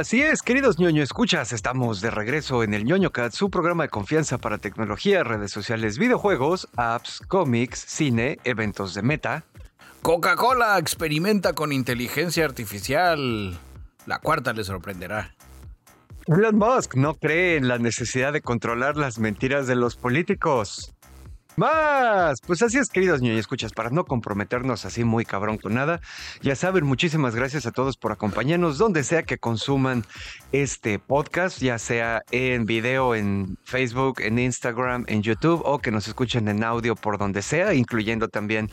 Así es, queridos ñoño escuchas, estamos de regreso en el ñoño Cat, su programa de confianza para tecnología, redes sociales, videojuegos, apps, cómics, cine, eventos de meta. Coca-Cola experimenta con inteligencia artificial. La cuarta le sorprenderá. Elon Musk no cree en la necesidad de controlar las mentiras de los políticos. Más, pues así es, queridos niños, escuchas, para no comprometernos así muy cabrón con nada. Ya saben, muchísimas gracias a todos por acompañarnos donde sea que consuman este podcast, ya sea en video, en Facebook, en Instagram, en YouTube o que nos escuchen en audio por donde sea, incluyendo también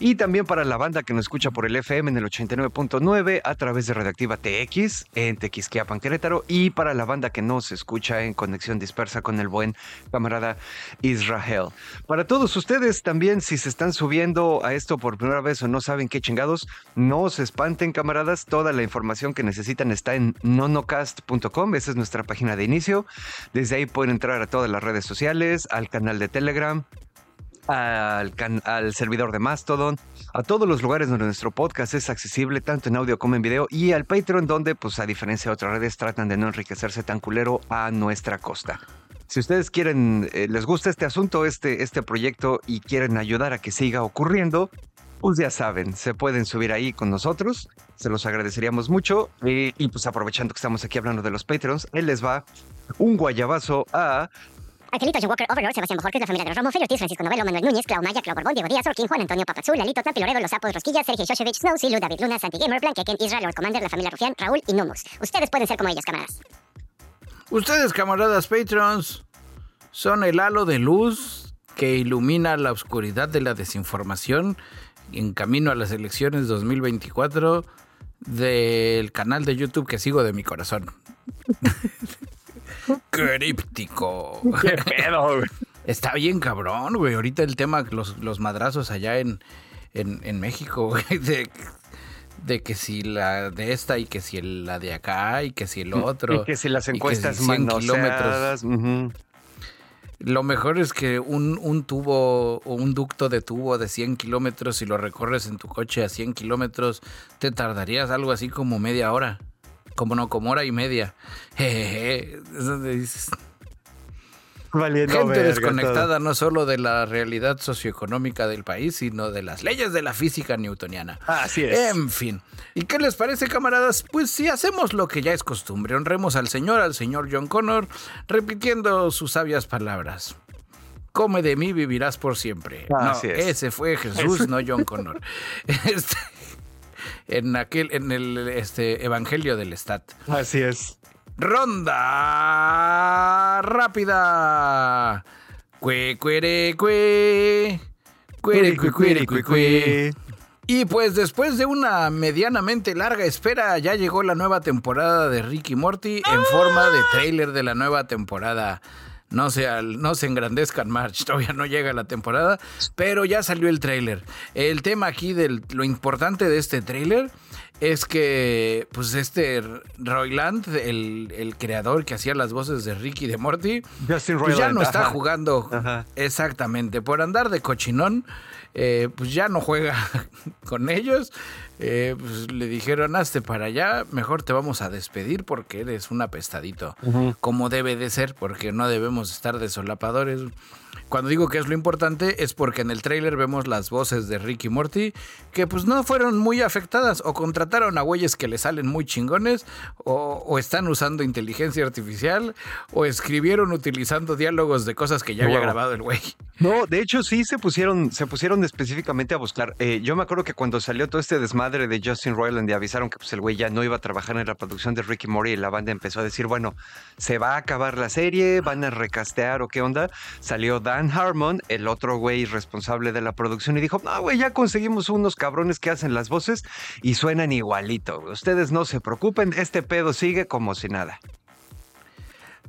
y también para la banda que nos escucha por el FM en el 89.9 a través de Radioactiva TX en Tequisquiapan, Querétaro. Y para la banda que nos escucha en conexión dispersa con el buen camarada Israel. Para todos ustedes también, si se están subiendo a esto por primera vez o no saben qué chingados, no se espanten, camaradas. Toda la información que necesitan está en nonocast.com. Esa es nuestra página de inicio. Desde ahí pueden entrar a todas las redes sociales, al canal de Telegram, al, al, servidor de Mastodon, a todos los lugares donde nuestro podcast es accesible, tanto en audio como en video, y al Patreon, donde, pues a diferencia de otras redes, tratan de no enriquecerse tan culero a nuestra costa. Si ustedes quieren, eh, les gusta este asunto, este, este proyecto, y quieren ayudar a que siga ocurriendo, pues ya saben, se pueden subir ahí con nosotros, se los agradeceríamos mucho. Y, y pues aprovechando que estamos aquí hablando de los Patreons, él les va un guayabazo a Angelito, John Walker, Overlord, Sebastián Bojorquez, la familia de los Romo, Fer Ortiz, Francisco Novelo, Manuel Núñez, Clau Maya, Clau Borbón, Diego Díaz, Orquín, Juan Antonio Papazul, Lalito, Tlapi, Loredo, Los Sapos, Rosquillas, Sergio Shoshevich, Snow, Silu, David Luna, Santi Gamer, Blanqueken, Israel, Lord Commander, la familia Rufián, Raúl y Numus. Ustedes pueden ser como ellos, camaradas. Ustedes, camaradas patrons, son el halo de luz que ilumina la oscuridad de la desinformación en camino a las elecciones 2024 del canal de YouTube que sigo de mi corazón. Críptico. ¿Qué pedo, güey? Está bien cabrón, güey. Ahorita el tema, los, los madrazos allá en, en, en México, güey. De, de, que si la de esta y que si la de acá y que si el otro. Y que si las encuestas si 100 kilómetros. Lo mejor es que un, un tubo o un ducto de tubo de 100 kilómetros, si lo recorres en tu coche a 100 kilómetros, te tardarías algo así como media hora. Como no, como hora y media. Jejeje. Es donde dices. Valiendo Gente verga desconectada todo. no solo de la realidad socioeconómica del país, sino de las leyes de la física newtoniana. Así es. En fin. ¿Y qué les parece, camaradas? Pues si hacemos lo que ya es costumbre, honremos al Señor, al señor John Connor, repitiendo sus sabias palabras. Come de mí, vivirás por siempre. Así no, es. ese fue Jesús, no John Connor. Este, en aquel, en el este, Evangelio del Stat. Así es. Ronda rápida. Cue, cuere, cue. Cuere, cue, cuere, cue, cue. Y pues después de una medianamente larga espera, ya llegó la nueva temporada de Ricky Morty en forma de trailer de la nueva temporada. No se, no se engrandezcan, March, todavía no llega la temporada, pero ya salió el trailer. El tema aquí de lo importante de este trailer es que, pues, este Royland, el, el creador que hacía las voces de Ricky y de Morty, Justin pues ya no está ajá. jugando Ajá. exactamente por andar de cochinón. Eh, pues ya no juega con ellos. Eh, pues le dijeron, hazte para allá, mejor te vamos a despedir porque eres un apestadito. Como debe de ser, porque no debemos estar desolapadores. Cuando digo que es lo importante es porque en el tráiler vemos las voces de Ricky y Morty que pues no fueron muy afectadas o contrataron a güeyes que le salen muy chingones o, o están usando inteligencia artificial o escribieron utilizando diálogos de cosas que ya había Wow. grabado el güey. No, de hecho sí se pusieron, se pusieron específicamente a buscar. Eh, yo me acuerdo que cuando salió todo este desmadre de Justin Roiland y avisaron que pues, el güey ya no iba a trabajar en la producción de Ricky Mori y la banda empezó a decir, bueno, se va a acabar la serie, van a recastear o qué onda. Salió Dan Harmon, el otro güey responsable de la producción y dijo, no, güey, ya conseguimos unos cabrones que hacen las voces y suenan igualito. Ustedes no se preocupen, este pedo sigue como si nada.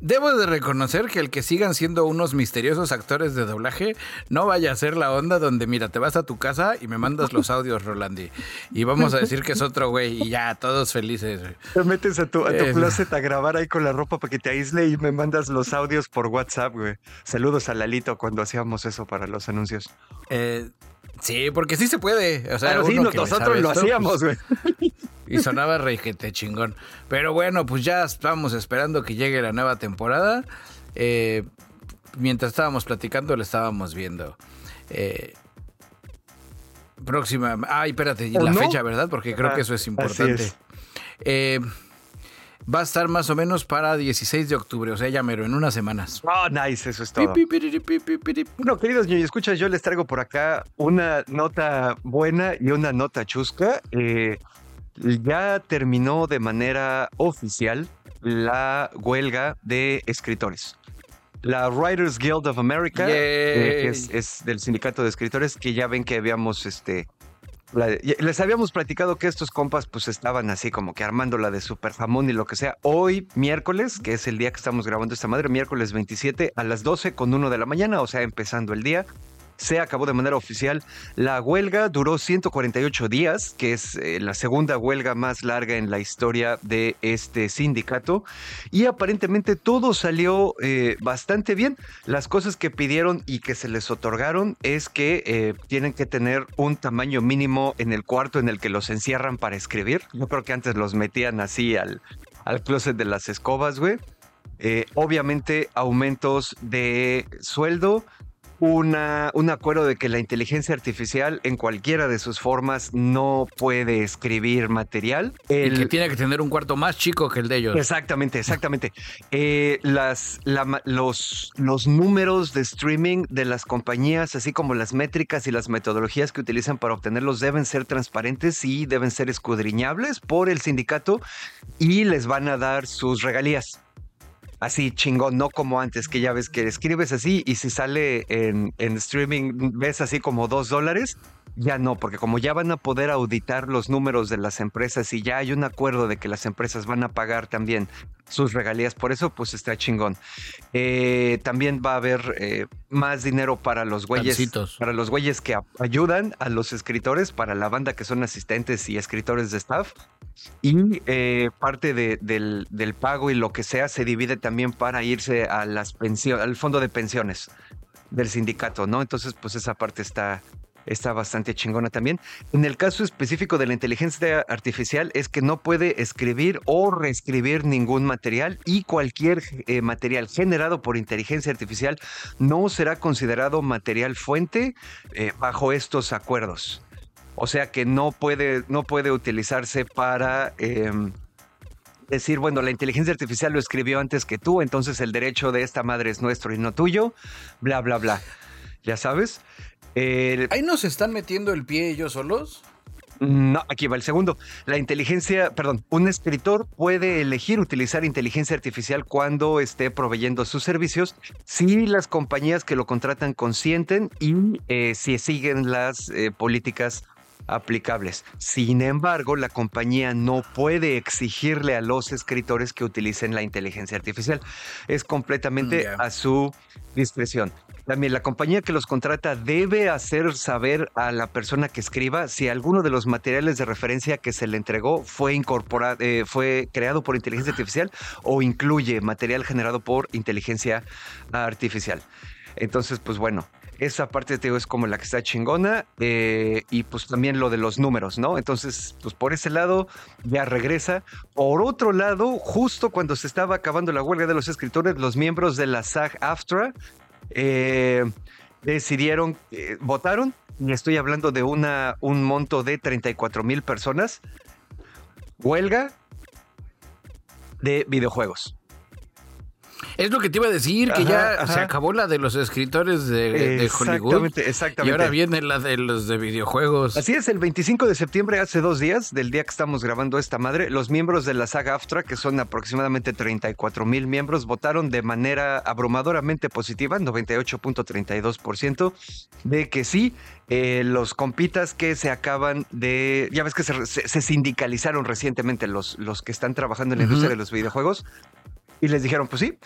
Debo de reconocer que el que sigan siendo unos misteriosos actores de doblaje no vaya a ser la onda donde, mira, te vas a tu casa y me mandas los audios, Rolandi. Y vamos a decir que es otro güey y ya, todos felices. güey. Te metes a tu, a tu Eh, closet a grabar ahí con la ropa para que te aísle y me mandas los audios por WhatsApp, güey. Saludos a Lalito cuando hacíamos eso para los anuncios. Eh, Sí, porque sí se puede. O sea, Pero sí, uno que le nosotros lo esto, hacíamos, güey. pues, y sonaba requete chingón. Pero bueno, pues ya estamos esperando que llegue la nueva temporada. Eh, mientras estábamos platicando, lo estábamos viendo. Eh, próxima. Ay, espérate, ¿O la no? fecha, ¿verdad? Porque creo que eso es importante. es. Eh, va a estar más o menos para 16 de octubre, o sea, ya mero, en unas semanas. Oh, nice, eso es todo. Pi. Bueno, queridos ñoño, escuchas, yo les traigo por acá una nota buena y una nota chusca. Eh, ya terminó de manera oficial la huelga de escritores. La Writers Guild of America, eh, que es, es del sindicato de escritores, que ya ven que habíamos, este, les habíamos platicado que estos compas pues estaban así como que armando la de super jamón y lo que sea. Hoy, miércoles, que es el día que estamos grabando esta madre, miércoles 27 a las 12 con 1 de la mañana, o sea, empezando el día. Se acabó de manera oficial. La huelga duró 148 días, que es eh, la segunda huelga más larga en la historia de este sindicato. Y aparentemente todo salió eh, bastante bien. Las cosas que pidieron y que se les otorgaron es que eh, tienen que tener un tamaño mínimo en el cuarto en el que los encierran para escribir. Yo creo que antes los metían así al, al closet de las escobas, güey. Obviamente aumentos de sueldo, una, un acuerdo de que la inteligencia artificial en cualquiera de sus formas no puede escribir material. Y El- que tiene que tener un cuarto más chico que el de ellos. Exactamente, exactamente. Eh, las, la los, los números de streaming de las compañías, así como las métricas y las metodologías que utilizan para obtenerlos, deben ser transparentes y deben ser escudriñables por el sindicato y les van a dar sus regalías. Así chingón, no como antes, que ya ves que escribes así y si sale en, en streaming ves así como dos dólares. Ya no, porque como ya van a poder auditar los números de las empresas y ya hay un acuerdo de que las empresas van a pagar también sus regalías, por eso pues está chingón. Eh, también va a haber eh, más dinero para los güeyes, Pancitos. para los güeyes que ayudan a los escritores, para la banda que son asistentes y escritores de staff. Y eh, parte de- del, del pago y lo que sea se divide también para irse a las pensiones, al fondo de pensiones del sindicato, ¿no? Entonces, pues esa parte está, está bastante chingona también. En el caso específico de la inteligencia artificial es que no puede escribir o reescribir ningún material y cualquier eh, material generado por inteligencia artificial no será considerado material fuente eh, bajo estos acuerdos. O sea que no puede, no puede utilizarse para em, decir, bueno, la inteligencia artificial lo escribió antes que tú, entonces el derecho de esta madre es nuestro y no tuyo, bla, bla, bla. ¿Ya sabes? El- ¿Ahí nos están metiendo el pie ellos solos? no, aquí va el segundo. La inteligencia, perdón, un escritor puede elegir utilizar inteligencia artificial cuando esté proveyendo sus servicios si las compañías que lo contratan consienten y eh, si siguen las eh, políticas aplicables. Sin embargo, la compañía no puede exigirle a los escritores que utilicen la inteligencia artificial. Es completamente Ya. a su discreción. También la compañía que los contrata debe hacer saber a la persona que escriba si alguno de los materiales de referencia que se le entregó fue incorporado, eh, fue creado por inteligencia artificial o incluye material generado por inteligencia artificial. Entonces, pues bueno, esa parte te digo, es como la que está chingona eh, y pues también lo de los números, ¿no? Entonces, pues por ese lado ya regresa. Por otro lado, justo cuando se estaba acabando la huelga de los escritores, los miembros de la SAG-AFTRA eh, decidieron, eh, votaron, y estoy hablando de una, un monto de 34 mil personas, huelga de videojuegos. Es lo que te iba a decir, que Ajá, ya ajá. se acabó la de los escritores de, de Hollywood. Exactamente, exactamente. Y ahora viene la de los de videojuegos. Así es, el 25 de septiembre, hace dos días, del día que estamos grabando esta madre, los miembros de la saga AFTRA, que son aproximadamente 34 mil miembros, votaron de manera abrumadoramente positiva, 98.32%, de que sí, eh, los compitas que se acaban de... Ya ves que se, se- se sindicalizaron recientemente los, los que están trabajando en la industria de los videojuegos. Y les dijeron, pues sí,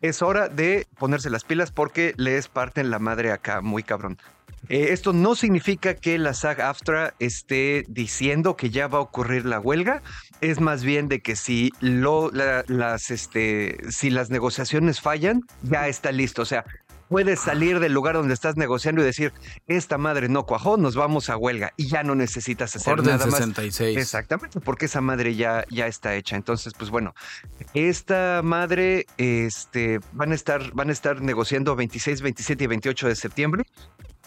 es hora de ponerse las pilas porque les parten la madre acá, muy cabrón. Eh, esto no significa que la SAG-AFTRA esté diciendo que ya va a ocurrir la huelga, es más bien de que si, lo, la- las, este, si las negociaciones fallan, ya está listo. O sea, puedes salir del lugar donde estás negociando y decir, esta madre no cuajó, nos vamos a huelga y ya no necesitas hacer Orden nada más. 66. Exactamente, porque esa madre ya, ya está hecha. Entonces, pues bueno, esta madre este, van, a estar, van a estar negociando 26, 27 y 28 de septiembre.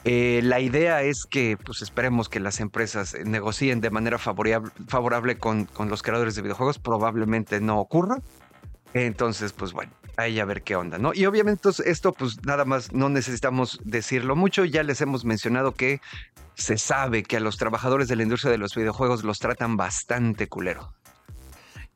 Eh, la idea es que, pues esperemos que las empresas negocien de manera favorable, favorable con, con los creadores de videojuegos. Probablemente no ocurra. Entonces, pues bueno, ahí a ver qué onda, ¿no? Y obviamente esto, pues nada más no necesitamos decirlo mucho. Ya les hemos mencionado que se sabe que a los trabajadores de la industria de los videojuegos los tratan bastante culero.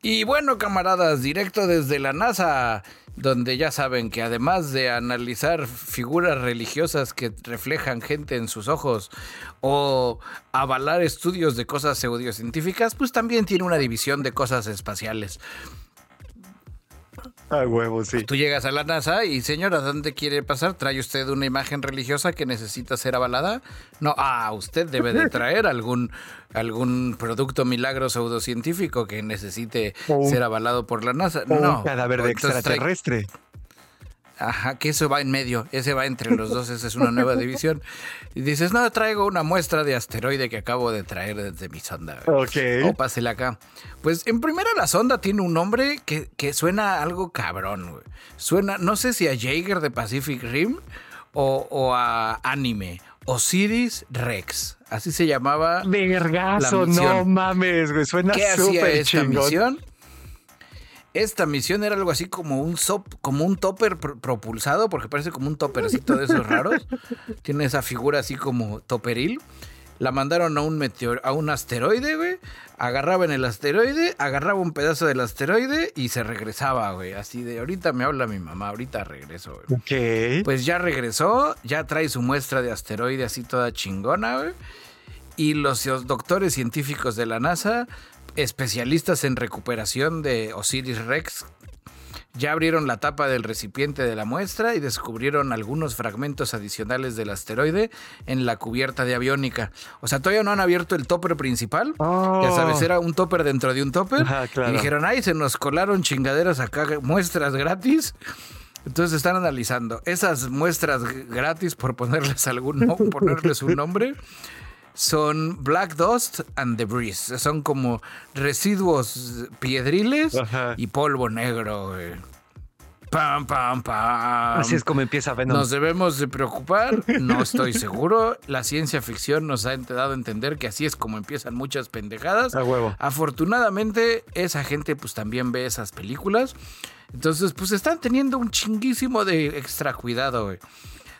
Y bueno, camaradas, directo desde la NASA, donde ya saben que además de analizar figuras religiosas que reflejan gente en sus ojos o avalar estudios de cosas pseudocientíficas, pues también tiene una división de cosas espaciales. A huevo, sí. Tú llegas a la NASA y, señora, ¿dónde quiere pasar? ¿Trae usted una imagen religiosa que necesita ser avalada? No, ah, usted debe de traer algún, algún producto milagro pseudocientífico que necesite Un- ser avalado por la NASA. Un no. cadáver de trae- extraterrestre. Ajá, que eso va en medio, ese va entre los dos, esa es una nueva división. Y dices, no, traigo una muestra de asteroide que acabo de traer desde mi sonda. Ok. O pásela acá. Pues en primera la sonda tiene un nombre que, que suena algo cabrón, güey. Suena, no sé si a Jaeger de Pacific Rim o, o a anime. Osiris Rex. Así se llamaba. Vergazo, no mames, güey. Suena ¿Qué hacía súper esta chingón. misión? Esta misión era algo así como un sop, como un topper pr- propulsado, porque parece como un toppercito de esos raros. Tiene esa figura así como toperil. La mandaron a un meteor, a un asteroide, güey. Agarraban el asteroide, agarraba un pedazo del asteroide y se regresaba, güey. Así de ahorita me habla mi mamá, ahorita regreso, güey. Ok. Pues ya regresó, ya trae su muestra de asteroide así toda chingona, güey. Y los doctores científicos de la NASA, especialistas en recuperación de Osiris Rex, ya abrieron la tapa del recipiente de la muestra y descubrieron algunos fragmentos adicionales del asteroide en la cubierta de aviónica. O sea, todavía no han abierto el topper principal. Oh. Ya sabes, era un topper dentro de un topper. Ajá, claro. Y dijeron, ay, se nos colaron chingaderas acá, muestras gratis. Entonces están analizando esas muestras gratis, por ponerles algún ponerles un nombre, son Black Dust and Debris. Son como residuos piedriles Ajá. y polvo negro. güey. Pam, pam, pam. Así es como empieza Venom. Nos debemos de preocupar, no estoy seguro. La ciencia ficción nos ha dado a entender que así es como empiezan muchas pendejadas. A huevo. Afortunadamente, esa gente pues también ve esas películas. Entonces, pues están teniendo un chinguísimo de extra cuidado, güey.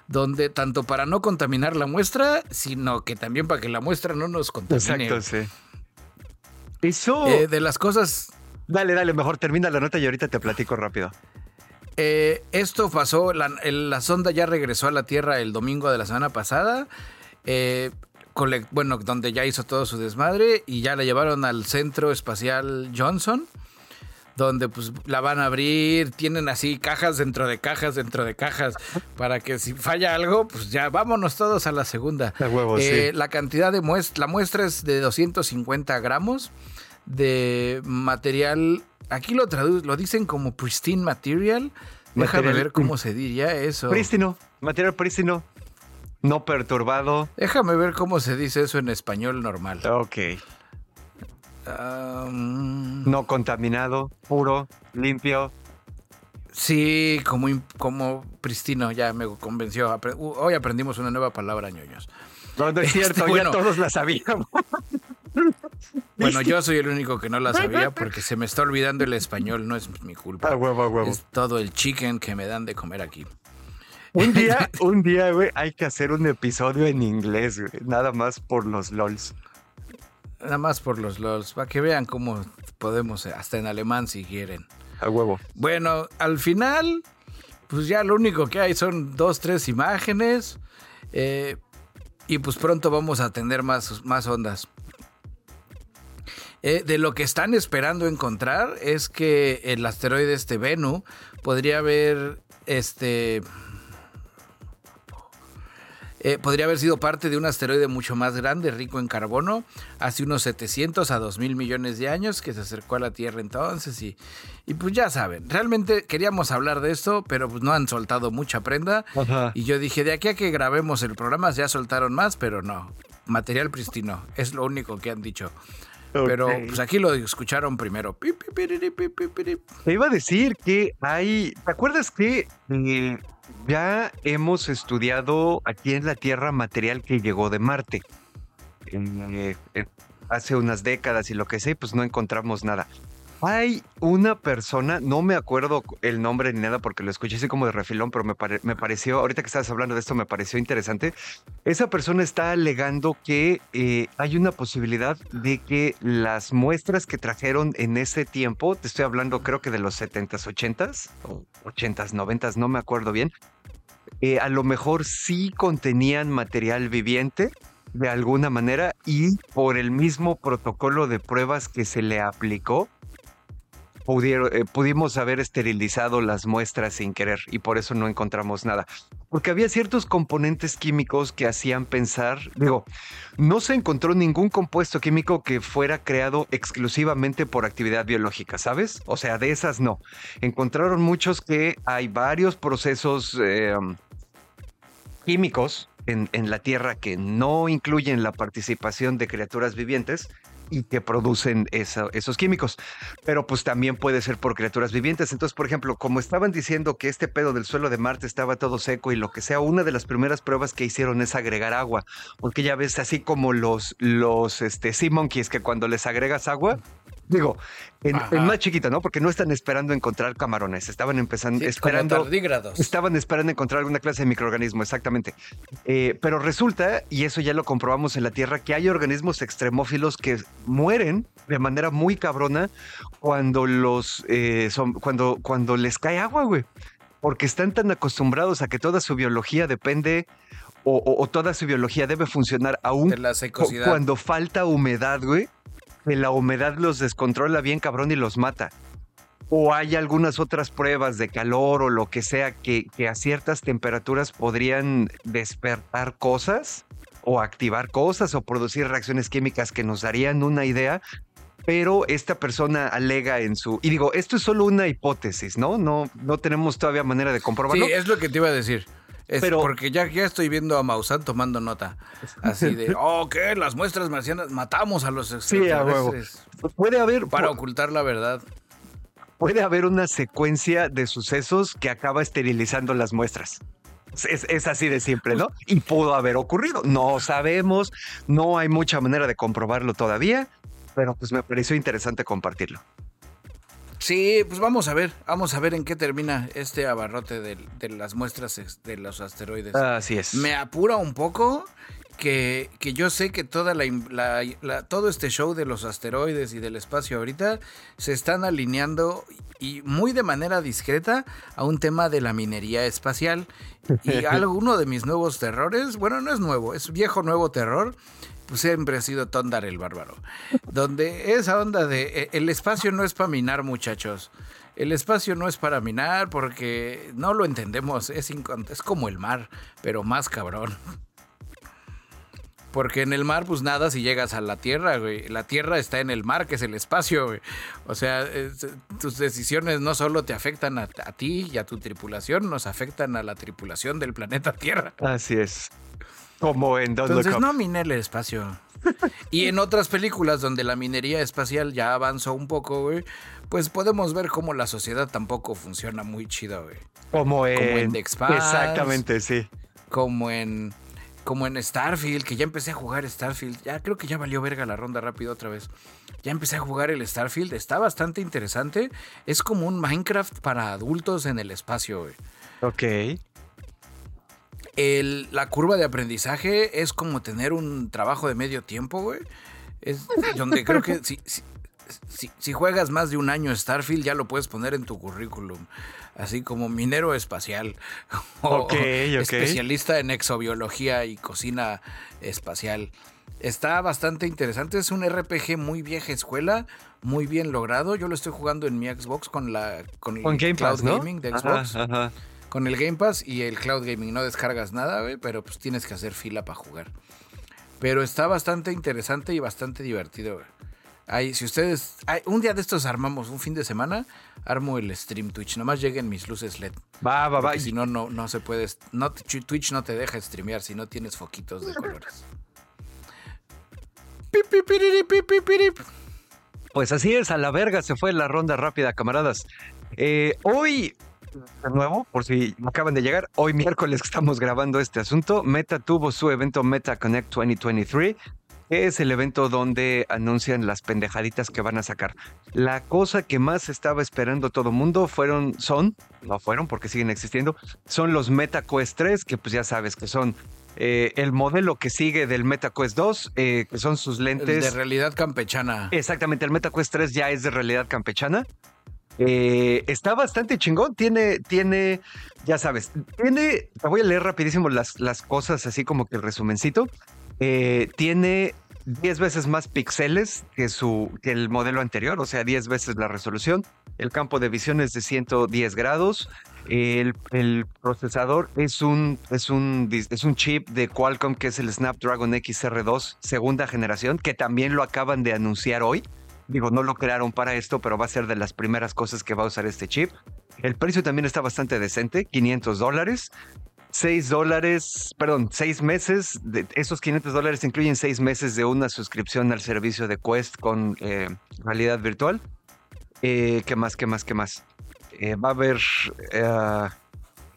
Donde tanto para no contaminar la muestra, sino que también para que la muestra no nos contamine. Exacto, sí. Eso. Eh, de las cosas dale, dale, mejor termina la nota y ahorita te platico rápido. Eh, esto pasó, la, la sonda ya regresó a la Tierra el domingo de la semana pasada. eh, bueno, donde ya hizo todo su desmadre y ya la llevaron al Centro Espacial Johnson, donde pues la van a abrir, tienen así cajas dentro de cajas dentro de cajas, para que si falla algo, pues ya vámonos todos a la segunda. A huevo, Eh, sí. La cantidad de muestra, la muestra es de 250 gramos de material. Aquí lo tradu- lo dicen como pristine material. Déjame Material- ver cómo se diría eso. Prístino, material prístino. No perturbado. Déjame ver cómo se dice eso en español normal. Ok. Ah, No contaminado, puro, limpio. sí, como, como pristino, ya me convenció. Hoy aprendimos una nueva palabra, ñoños. No, no es Este, cierto, bueno. ya todos la sabíamos. Bueno, yo soy el único que no la sabía porque se me está olvidando el español, no es mi culpa. A huevo, huevo. Es todo el chicken que me dan de comer aquí. Un día, un día, güey, hay que hacer un episodio en inglés, güey. Nada más por los LOLs. Nada más por los LOLs, para que vean cómo podemos, eh, hasta en alemán si quieren. A huevo. Bueno, al final, pues ya lo único que hay son dos, tres imágenes. eh, y pues pronto vamos a tener más, más ondas. Eh, de lo que están esperando encontrar es que el asteroide este Venu podría haber este eh, podría haber sido parte de un asteroide mucho más grande, rico en carbono, hace unos 700 a 2 mil millones de años, que se acercó a la Tierra entonces. Y, y pues ya saben, realmente queríamos hablar de esto, pero pues no han soltado mucha prenda. Ajá. Y yo dije, de aquí a que grabemos el programa ya soltaron más, pero no. Material pristino, es lo único que han dicho. Pero Ok. pues aquí lo escucharon primero. Te iba a decir que hay. ¿Te acuerdas que eh, ya hemos estudiado aquí en la Tierra material que llegó de Marte? Eh, eh, hace unas décadas y lo que sé, pues no encontramos nada. Hay una persona, no me acuerdo el nombre ni nada porque lo escuché así como de refilón, pero me, pare- pareció, ahorita que estabas hablando de esto, me pareció interesante. Esa persona está alegando que eh, hay una posibilidad de que las muestras que trajeron en ese tiempo, te estoy hablando creo que de los 70s, 80s, o 80s, 90s, no me acuerdo bien, eh, a lo mejor sí contenían material viviente de alguna manera y por el mismo protocolo de pruebas que se le aplicó, eh, pudimos haber esterilizado las muestras sin querer y por eso no encontramos nada. Porque había ciertos componentes químicos que hacían pensar, digo, no se encontró ningún compuesto químico que fuera creado exclusivamente por actividad biológica, ¿sabes? O sea, de esas no. Encontraron muchos que hay varios procesos eh, químicos en la Tierra que no incluyen la participación de criaturas vivientes y que producen esos químicos. Pero pues también puede ser por criaturas vivientes. Entonces, por ejemplo, como estaban diciendo que este pedo del suelo de Marte estaba todo seco y lo que sea, una de las primeras pruebas que hicieron es agregar agua. Porque ya ves, así como los, los este, sea monkeys, que cuando les agregas agua, digo, en, más chiquita, ¿no? Porque no están esperando encontrar camarones, estaban empezando, Sí, esperando... Estaban esperando encontrar alguna clase de microorganismo, exactamente. Eh, pero resulta, y eso ya lo comprobamos en la Tierra, que hay organismos extremófilos que mueren de manera muy cabrona cuando los eh, son, cuando, cuando les cae agua, güey. Porque están tan acostumbrados a que toda su biología depende o, o- o toda su biología debe funcionar aún De la cuando falta humedad, güey. Que la humedad los descontrola bien cabrón y los mata. O hay algunas otras pruebas de calor o lo que sea que, a ciertas temperaturas podrían despertar cosas o activar cosas o producir reacciones químicas que nos darían una idea. Pero esta persona alega en su... Y digo, esto es solo una hipótesis, ¿no? No, no tenemos todavía manera de comprobarlo. Sí, es lo que te iba a decir. Es Pero- porque ya, ya estoy viendo a Maussan tomando nota. Así de, oh, ¿qué? Las muestras marcianas, matamos a los Sí, a huevo. extraterrestres Puede haber... para ocultar la verdad. puede haber una secuencia de sucesos que acaba esterilizando las muestras. Es, es así de simple, ¿no? Y pudo haber ocurrido. No sabemos, no hay mucha manera de comprobarlo todavía, pero pues me pareció interesante compartirlo. Sí, pues vamos a ver, vamos a ver en qué termina este abarrote de, de las muestras de los asteroides. Así es. Me apura un poco que, que yo sé que toda la, in- la- la- todo este show de los asteroides y del espacio ahorita se están alineando y muy de manera discreta a un tema de la minería espacial. Y alguno de mis nuevos terrores, bueno, no es nuevo, es viejo nuevo terror, pues siempre ha sido Tondar el Bárbaro. Donde esa onda de eh, el espacio no es para minar, muchachos. El espacio no es para minar porque no lo entendemos. Es, es como el mar, pero más cabrón. Porque en el mar, pues nada si llegas a la tierra, güey. La tierra está en el mar, que es el espacio, güey. O sea, tus decisiones no solo te afectan a ti y a tu tripulación, nos afectan a la tripulación del planeta Tierra. Así es. Como en Don't Look Entonces Up. no mine el espacio. Y en otras películas donde la minería espacial ya avanzó un poco, güey, pues podemos ver cómo la sociedad tampoco funciona muy chido, güey. Como en, en The Expanse. Exactamente, sí. Como en como en Starfield, que ya empecé a jugar Starfield. Ya creo que ya valió verga la ronda rápido otra vez. Ya empecé a jugar el Starfield, está bastante interesante. Es como un Minecraft para adultos en el espacio, güey. Ok. El- la curva de aprendizaje es como tener un trabajo de medio tiempo, güey. Es donde creo que si, si, si- si juegas más de un año Starfield, ya lo puedes poner en tu currículum. Así como minero espacial. O Ok, ok. especialista en exobiología y cocina espacial. Está bastante interesante. Es un RPG muy vieja escuela, muy bien logrado. Yo lo estoy jugando en mi Xbox con la con, Game Cloud Pass, ¿no? Gaming de Ajá, Xbox. ajá. Con el Game Pass y el Cloud Gaming. No descargas nada, güey, pero pues tienes que hacer fila para jugar. Pero está bastante interesante y bastante divertido, güey. Ahí, si ustedes. un día de estos armamos, un fin de semana, armo el stream Twitch. Nomás lleguen mis luces LED. Va, va, va. Si no, no, no se puede. No, Twitch no te deja streamear si no tienes foquitos de colores. Pues así es, a la verga se fue la ronda rápida, camaradas. Eh, hoy, de nuevo, por si acaban de llegar, hoy miércoles estamos grabando este asunto, Meta tuvo su evento Meta Connect 2023 es el evento donde anuncian las pendejaditas que van a sacar. La cosa que más estaba esperando todo mundo fueron, son, no fueron porque siguen existiendo, son los MetaQuest 3, que pues ya sabes que son eh, el modelo que sigue del MetaQuest 2, eh, que son sus lentes. de realidad campechana. Exactamente, el MetaQuest 3 ya es de realidad campechana. Eh, está bastante chingón. Tiene, tiene, ya sabes, tiene. Te voy a leer rapidísimo las, las cosas, así como que el resumencito. Eh, tiene 10 veces más píxeles que, su, que el modelo anterior, o sea, 10 veces la resolución. El campo de visión es de 110 grados. El, procesador es un, es, un, es un chip de Qualcomm que es el Snapdragon XR2 segunda generación, que también lo acaban de anunciar hoy. Digo, no lo crearon para esto, pero va a ser de las primeras cosas que va a usar este chip. El precio también está bastante decente, 500 dólares. 6 dólares, perdón, 6 meses, de esos 500 dólares incluyen 6 meses de una suscripción al servicio de Quest con eh, realidad virtual. Eh, ¿Qué más, qué más, qué más? Eh, va a haber...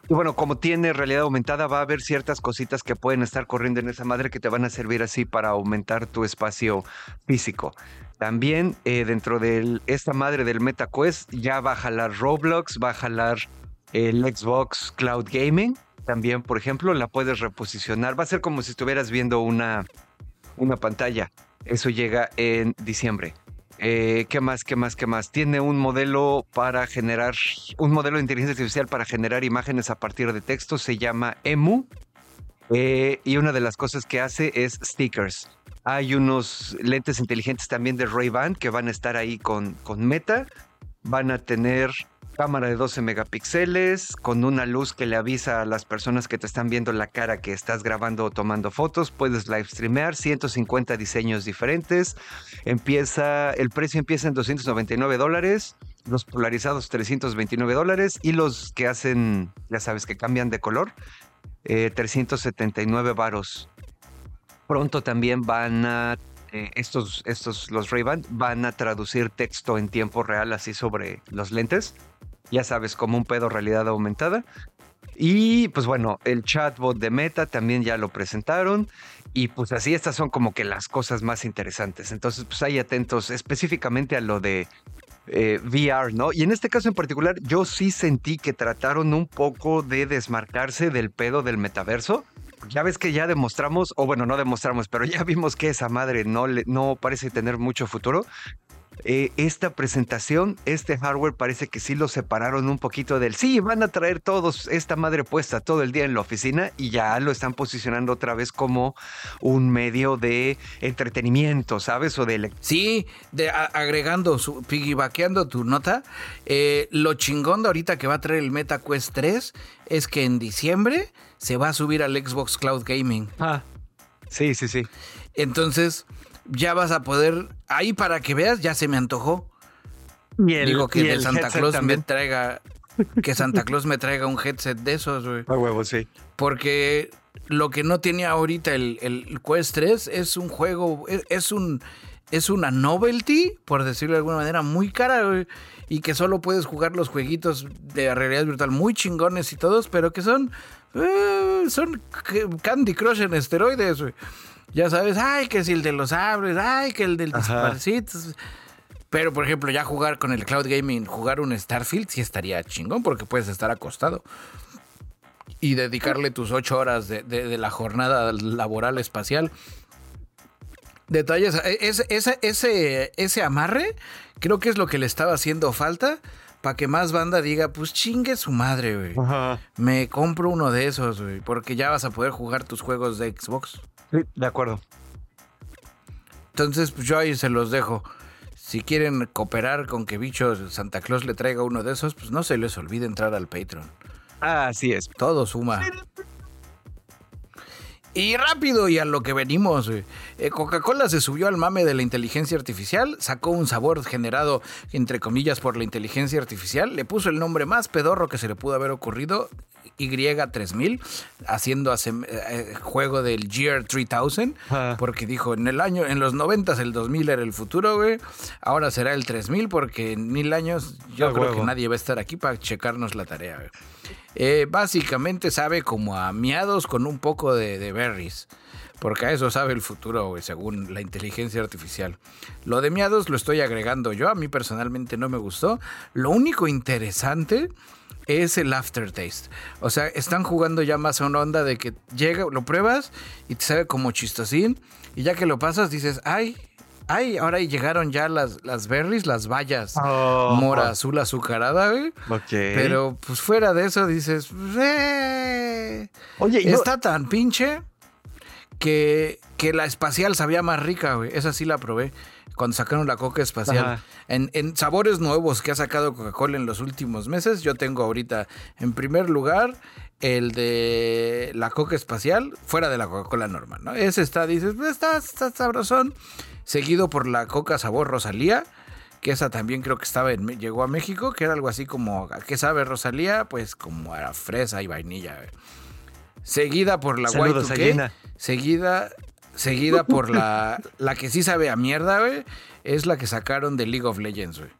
y bueno, como tiene realidad aumentada, va a haber ciertas cositas que pueden estar corriendo en esa madre que te van a servir así para aumentar tu espacio físico. También dentro de esta madre del MetaQuest ya va a jalar Roblox, va a jalar el Xbox Cloud Gaming también, por ejemplo, la puedes reposicionar. Va a ser como si estuvieras viendo una, una pantalla. Eso llega en diciembre. Eh, ¿Qué más? ¿Qué más? ¿Qué más? Tiene un modelo para generar, un modelo de inteligencia artificial para generar imágenes a partir de texto. Se llama EMU. Eh, y una de las cosas que hace es stickers. Hay unos lentes inteligentes también de Ray-Ban que van a estar ahí con, con Meta. Van a tener cámara de 12 megapíxeles, con una luz que le avisa a las personas que te están viendo la cara que estás grabando o tomando fotos. Puedes live streamear 150 diseños diferentes. Empieza, el precio empieza en 299 dólares, los polarizados 329 dólares y los que hacen, ya sabes, que cambian de color, 379 eh, varos. Pronto también van a eh, estos, estos, los ray van a traducir texto en tiempo real así sobre los lentes ya sabes, como un pedo realidad aumentada. Y pues bueno, el chatbot de Meta también ya lo presentaron. Y pues así estas son como que las cosas más interesantes. Entonces, pues ahí atentos específicamente a lo de eh, VR, ¿no? Y en este caso en particular, yo sí sentí que trataron un poco de desmarcarse del pedo del metaverso. Ya ves que ya demostramos, o bueno, no demostramos, pero ya vimos que esa madre no, le, no parece tener mucho futuro. Eh, esta presentación, este hardware parece que sí lo separaron un poquito del sí, van a traer todos esta madre puesta todo el día en la oficina y ya lo están posicionando otra vez como un medio de entretenimiento, ¿sabes? O de sí, de, agregando, su, piggybackeando tu nota, eh, lo chingón de ahorita que va a traer el MetaQuest 3 es que en diciembre se va a subir al Xbox Cloud Gaming. Ah, sí, sí, sí. Entonces ya vas a poder, ahí para que veas, ya se me antojó. Digo que Santa Claus me traiga, que Santa Claus me traiga un headset de esos, güey. A huevo, sí. Porque lo que no tiene ahorita el, el Quest 3 es un juego, es, un es una novelty, por decirlo de alguna manera, muy cara, güey, y que solo puedes jugar los jueguitos de realidad virtual muy chingones y todos, pero que son eh, son Candy Crush en esteroides, güey. Ya sabes, ay, que si el de los sabres, ay, que el del disparcitos. Pero, por ejemplo, ya jugar con el cloud gaming, jugar un Starfield, sí estaría chingón porque puedes estar acostado. Y dedicarle tus ocho horas de, la jornada laboral espacial. Detalles, e, ese, ese, ese amarre creo que es lo que le estaba haciendo falta para que más banda diga, pues chingue su madre, güey. Me compro uno de esos, güey, porque ya vas a poder jugar tus juegos de Xbox. Sí, de acuerdo. Entonces, pues yo ahí se los dejo. Si quieren cooperar con que bicho Santa Claus le traiga uno de esos, pues no se les olvide entrar al Patreon. Así es. Todo suma. Y rápido y a lo que venimos. Eh, Coca-Cola se subió al mame de la inteligencia artificial, sacó un sabor generado, entre comillas, por la inteligencia artificial, le puso el nombre más pedorro que se le pudo haber ocurrido, Y3000, haciendo hace- eh, juego del Year 3000, Ah. porque dijo, en el año, en los 90 el 2000 era el futuro, güey, ahora será el 3000 porque en mil años yo Ah, creo huevo. que nadie va a estar aquí para checarnos la tarea, güey. Eh, básicamente sabe como a miados con un poco de, de berries. Porque a eso sabe el futuro, según la inteligencia artificial. Lo de miados lo estoy agregando yo. A mí personalmente no me gustó. Lo único interesante es el aftertaste. O sea, están jugando ya más a una onda de que llega, lo pruebas y te sabe como chistosín. Y ya que lo pasas dices, ay, ay, ahora llegaron ya las, las berries, las bayas. Oh. Mora azul azucarada, güey. Ok. Pero pues fuera de eso dices, "Eh". Oye, yo- está tan pinche que, que la espacial sabía más rica, güey. Esa sí la probé cuando sacaron la coca espacial. En sabores nuevos que ha sacado Coca-Cola en los últimos meses, yo tengo ahorita en primer lugar el de la coca espacial, fuera de la Coca-Cola normal, ¿no? Ese está, dices, "Pues, está, está sabrosón. Seguido por la coca sabor Rosalía, que esa también creo que estaba en, llegó a México, que era algo así como, ¿a qué sabe Rosalía? Pues como a fresa y vainilla. Seguida por la Saludos a Y2K, Yena. seguida, seguida por la, la que sí sabe a mierda, güey, es la que sacaron de League of Legends, güey.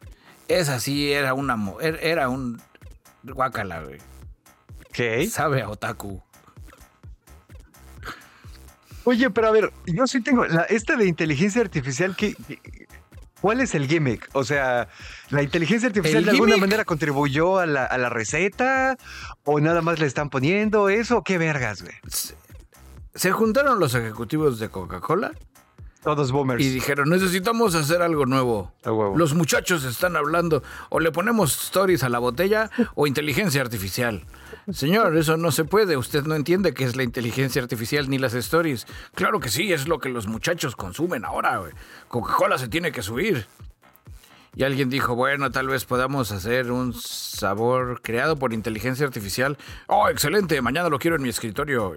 Esa sí era una, er- era un guacala, güey. Ok. Sabe a otaku. Oye, pero a ver, yo sí tengo la, esta de inteligencia artificial que, que- ¿cuál es el gimmick? O sea, ¿la inteligencia artificial de alguna manera contribuyó a la, a la receta? ¿O nada más le están poniendo eso? ¿Qué vergas, güey? Se juntaron los ejecutivos de Coca-Cola Todos boomers. y dijeron, necesitamos hacer algo nuevo. Los muchachos están hablando, o le ponemos stories a la botella o inteligencia artificial. Señor, eso no se puede. Usted no entiende qué es la inteligencia artificial ni las stories. Claro que sí, es lo que los muchachos consumen ahora. Coca-Cola se tiene que subir. Y alguien dijo, bueno, tal vez podamos hacer un sabor creado por inteligencia artificial. Oh, excelente, mañana lo quiero en mi escritorio.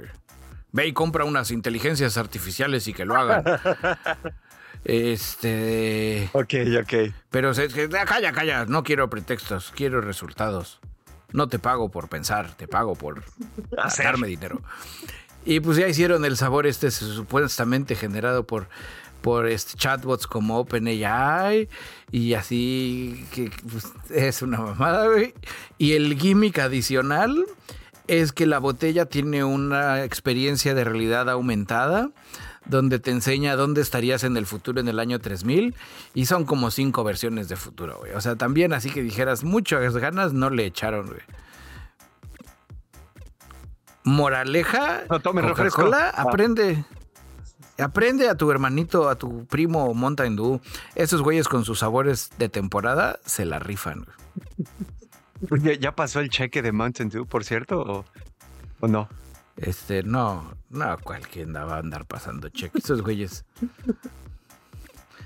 Ve y compra unas inteligencias artificiales y que lo hagan. Este... Ok, ok. Pero se- se- calla, calla, no quiero pretextos, quiero resultados. No te pago por pensar, te pago por Hacer. darme dinero. Y pues ya hicieron el sabor este supuestamente generado por, por este chatbots como OpenAI y así que pues, es una mamada, güey. Y el gimmick adicional es que la botella tiene una experiencia de realidad aumentada donde te enseña dónde estarías en el futuro en el año 3000 y son como cinco versiones de futuro, güey. O sea, también así que dijeras muchas ganas no le echaron, güey. Moraleja, No tome refresco. Ah. aprende. Aprende a tu hermanito, a tu primo Mountain Dew. Esos güeyes con sus sabores de temporada se la rifan. güey. ¿Ya, ya pasó el cheque de Mountain Dew, por cierto? ¿O, o no? Este, no, no, cualquiera va a andar pasando cheque. Esos güeyes.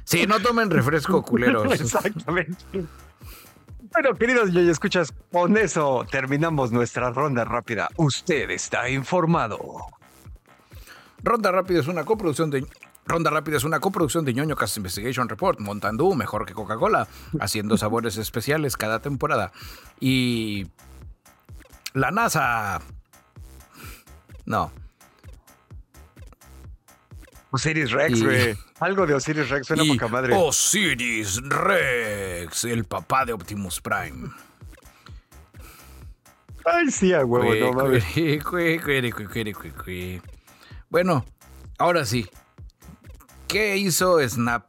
Sí, no tomen refresco, culeros. Exactamente. Bueno, queridos yo escuchas, con eso terminamos nuestra ronda rápida. Usted está informado. Ronda Rápida es una coproducción de. Ronda Rápida es una coproducción de ñoño Cast Investigation Report, montando mejor que Coca-Cola, haciendo sabores especiales cada temporada. Y. La NASA. No. Osiris Rex, Y- güey. Algo de Osiris Rex suena y poca madre. Osiris Rex, el papá de Optimus Prime. Ay, sí, a huevo, no mames. Cue, cue, cue, cue, cue. Bueno, ahora sí. ¿Qué hizo Snap?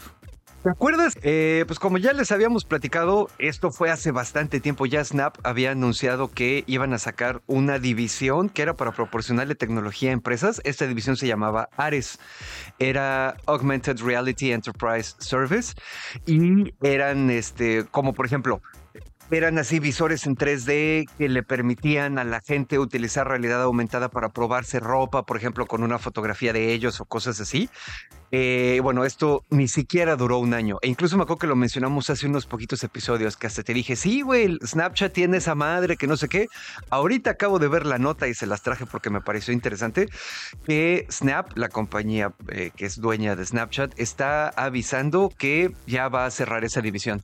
¿Te acuerdas? Eh, pues como ya les habíamos platicado, esto fue hace bastante tiempo. Ya Snap había anunciado que iban a sacar una división que era para proporcionarle tecnología a empresas. Esta división se llamaba Ares. Era Augmented Reality Enterprise Service. Y eran, este, como por ejemplo, eran así visores en 3D que le permitían a la gente utilizar realidad aumentada para probarse ropa, por ejemplo, con una fotografía de ellos o cosas así. Eh, bueno, esto ni siquiera duró un año. E incluso me acuerdo que lo mencionamos hace unos poquitos episodios, que hasta te dije, sí, güey, Snapchat tiene esa madre, que no sé qué. Ahorita acabo de ver la nota y se las traje porque me pareció interesante, que Snap, la compañía eh, que es dueña de Snapchat, está avisando que ya va a cerrar esa división.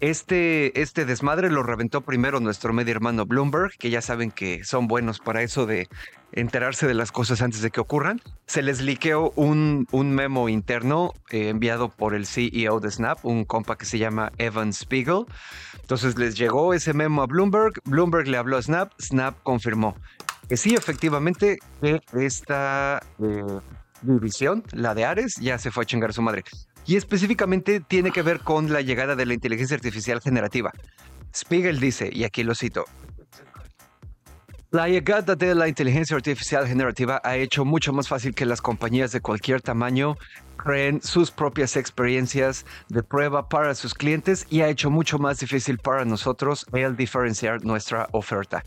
Este, este desmadre lo reventó primero nuestro medio hermano Bloomberg, que ya saben que son buenos para eso de enterarse de las cosas antes de que ocurran. Se les liqueó un, un memo interno eh, enviado por el CEO de Snap, un compa que se llama Evan Spiegel. Entonces les llegó ese memo a Bloomberg, Bloomberg le habló a Snap, Snap confirmó que sí, efectivamente, esta eh, división, la de Ares, ya se fue a chingar a su madre. Y específicamente tiene que ver con la llegada de la inteligencia artificial generativa. Spiegel dice, y aquí lo cito, la llegada de la inteligencia artificial generativa ha hecho mucho más fácil que las compañías de cualquier tamaño creen sus propias experiencias de prueba para sus clientes y ha hecho mucho más difícil para nosotros el diferenciar nuestra oferta.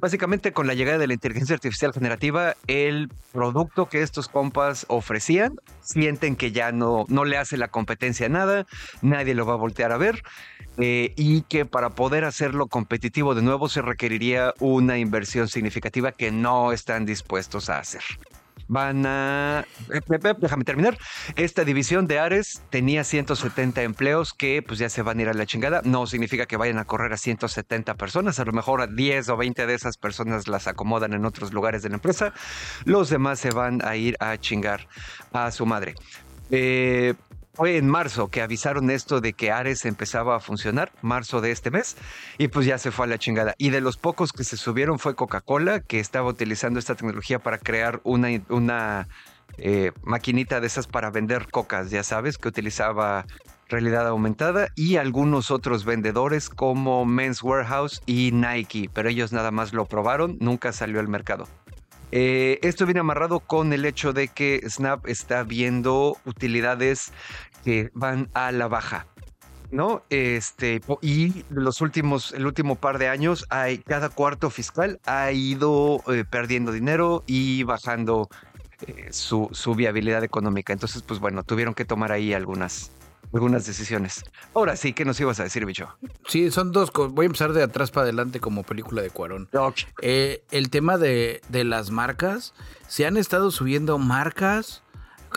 Básicamente con la llegada de la inteligencia artificial generativa, el producto que estos compas ofrecían, sienten que ya no, no le hace la competencia nada, nadie lo va a voltear a ver eh, y que para poder hacerlo competitivo de nuevo se requeriría una inversión significativa que no están dispuestos a hacer van a... Eh, déjame terminar. Esta división de Ares tenía 170 empleos que pues ya se van a ir a la chingada. No significa que vayan a correr a 170 personas. A lo mejor a 10 o 20 de esas personas las acomodan en otros lugares de la empresa. Los demás se van a ir a chingar a su madre. Eh, fue en marzo que avisaron esto de que Ares empezaba a funcionar, marzo de este mes, y pues ya se fue a la chingada. Y de los pocos que se subieron fue Coca-Cola, que estaba utilizando esta tecnología para crear una, eh, maquinita de esas para vender cocas, ya sabes, que utilizaba realidad aumentada y algunos otros vendedores como Men's Warehouse y Nike, pero ellos nada más lo probaron, nunca salió al mercado. Eh, esto viene amarrado con el hecho de que Snap está viendo utilidades que van a la baja. ¿no? Este, y los últimos, el último par de años, hay, cada cuarto fiscal ha ido eh, perdiendo dinero y bajando eh, su, su, viabilidad económica. Entonces, pues bueno, tuvieron que tomar ahí algunas, algunas decisiones. Ahora sí, ¿qué nos ibas a decir, bicho? Sí, son dos cosas. Voy a empezar de atrás para adelante como película de Cuarón. Eh, el tema de, de las marcas, se han estado subiendo marcas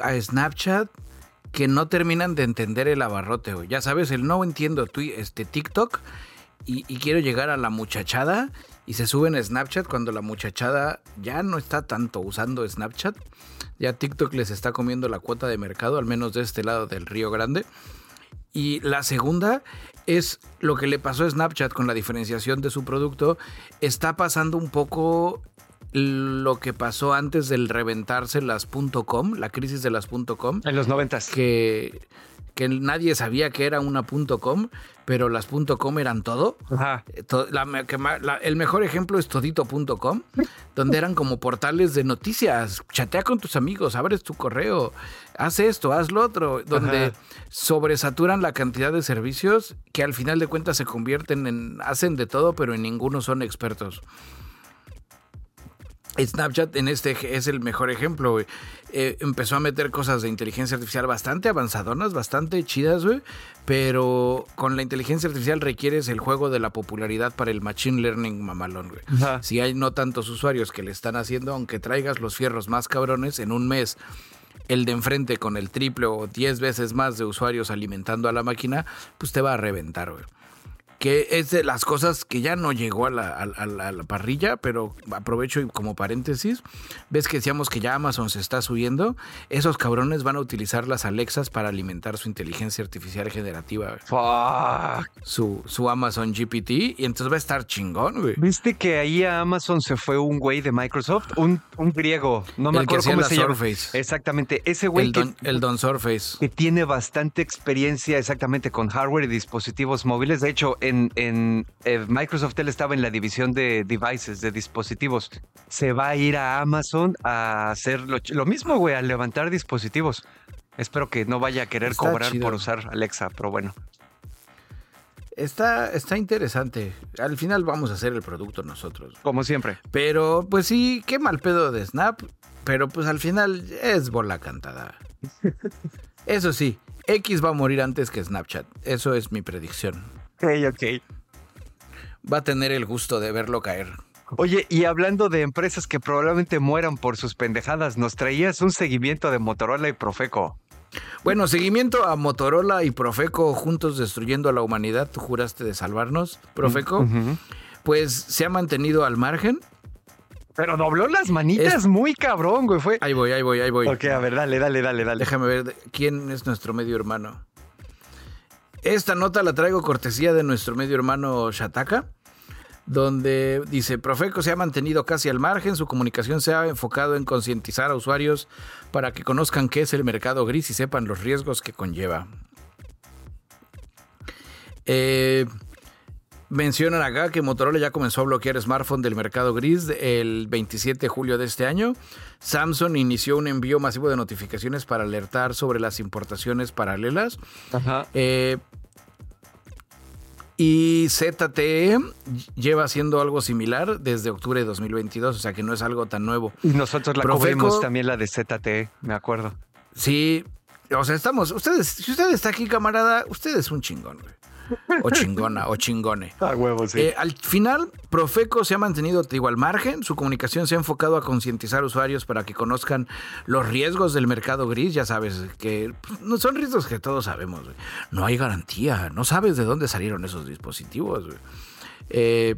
a Snapchat que no terminan de entender el abarrote, Ya sabes, el no entiendo este TikTok y, quiero llegar a la muchachada y se suben a Snapchat cuando la muchachada ya no está tanto usando Snapchat. Ya TikTok les está comiendo la cuota de mercado, al menos de este lado del Río Grande. Y la segunda es lo que le pasó a Snapchat con la diferenciación de su producto. Está pasando un poco lo que pasó antes del reventarse las .com, la crisis de las .com. En los noventas. Que, que nadie sabía que era una .com, pero las .com eran todo. Ajá. Eh, el mejor ejemplo es todito.com, donde eran como portales de noticias. Chatea con tus amigos, abres tu correo, haz esto, haz lo otro, donde sobresaturan la cantidad de servicios que al final de cuentas se convierten en, hacen de todo, pero en ninguno son expertos. Snapchat en este es el mejor ejemplo, eh, empezó a meter cosas de inteligencia artificial bastante avanzadonas, bastante chidas, güey. Pero con la inteligencia artificial requieres el juego de la popularidad para el machine learning mamalón, güey. Si hay no tantos usuarios que le están haciendo, aunque traigas los fierros más cabrones en un mes el de enfrente con el triple o diez veces más de usuarios alimentando a la máquina, pues te va a reventar, güey que es de las cosas que ya no llegó a la, parrilla, pero aprovecho y como paréntesis, ves que decíamos que ya Amazon se está subiendo, esos cabrones van a utilizar las Alexas para alimentar su inteligencia artificial generativa. Su, su Amazon GPT y entonces va a estar chingón, güey. ¿Viste que ahí a Amazon se fue un güey de Microsoft? Un, un griego, no me acuerdo cómo se llama. Exactamente, ese güey el don, el don Surface. Que tiene bastante experiencia exactamente con hardware y dispositivos móviles. De hecho, en, eh, Microsoft él estaba en la división de devices, de dispositivos. Se va a ir a Amazon a hacer lo, mismo, güey, a levantar dispositivos. Espero que no vaya a querer cobrar por usar Alexa, pero bueno. Está, está interesante. Al final vamos a hacer el producto nosotros. Como siempre. Pero, pues sí, qué mal pedo de Snap. Pero pues al final es bola cantada. Eso sí, X va a morir antes que Snapchat. Eso es mi predicción. Ok, ok. Va a tener el gusto de verlo caer. Oye, y hablando de empresas que probablemente mueran por sus pendejadas, nos traías un seguimiento de Motorola y Profeco. Bueno, seguimiento a Motorola y Profeco juntos destruyendo a la humanidad. Tú juraste de salvarnos, Profeco. Ujú. Pues se ha mantenido al margen. Pero dobló las manitas Es- muy cabrón, güey. Fue. Ahí voy, ahí voy, ahí voy. Ok, a ver, dale, dale, dale, dale. Déjame ver quién es nuestro medio hermano. Esta nota la traigo cortesía de nuestro medio hermano Shataka, donde dice, Profeco se ha mantenido casi al margen, su comunicación se ha enfocado en concientizar a usuarios para que conozcan qué es el mercado gris y sepan los riesgos que conlleva. Eh, mencionan acá que Motorola ya comenzó a bloquear smartphones del mercado gris el 27 de julio de este año. Samsung inició un envío masivo de notificaciones para alertar sobre las importaciones paralelas. Ajá. Eh, y ZTE lleva haciendo algo similar desde octubre de 2022, o sea que no es algo tan nuevo. Y nosotros la Profeco- cubrimos también la de ZTE, me acuerdo. Sí, o sea, estamos, ustedes, si usted está aquí, camarada, usted es un chingón, güey. O chingona, o chingone. Ah, huevo, sí. Eh, al final, Profeco se ha mantenido te digo, al margen. Su comunicación se ha enfocado a concientizar usuarios para que conozcan los riesgos del mercado gris. Ya sabes que pues, no son riesgos que todos sabemos. No hay garantía. No sabes de dónde salieron esos dispositivos. güey. Eh,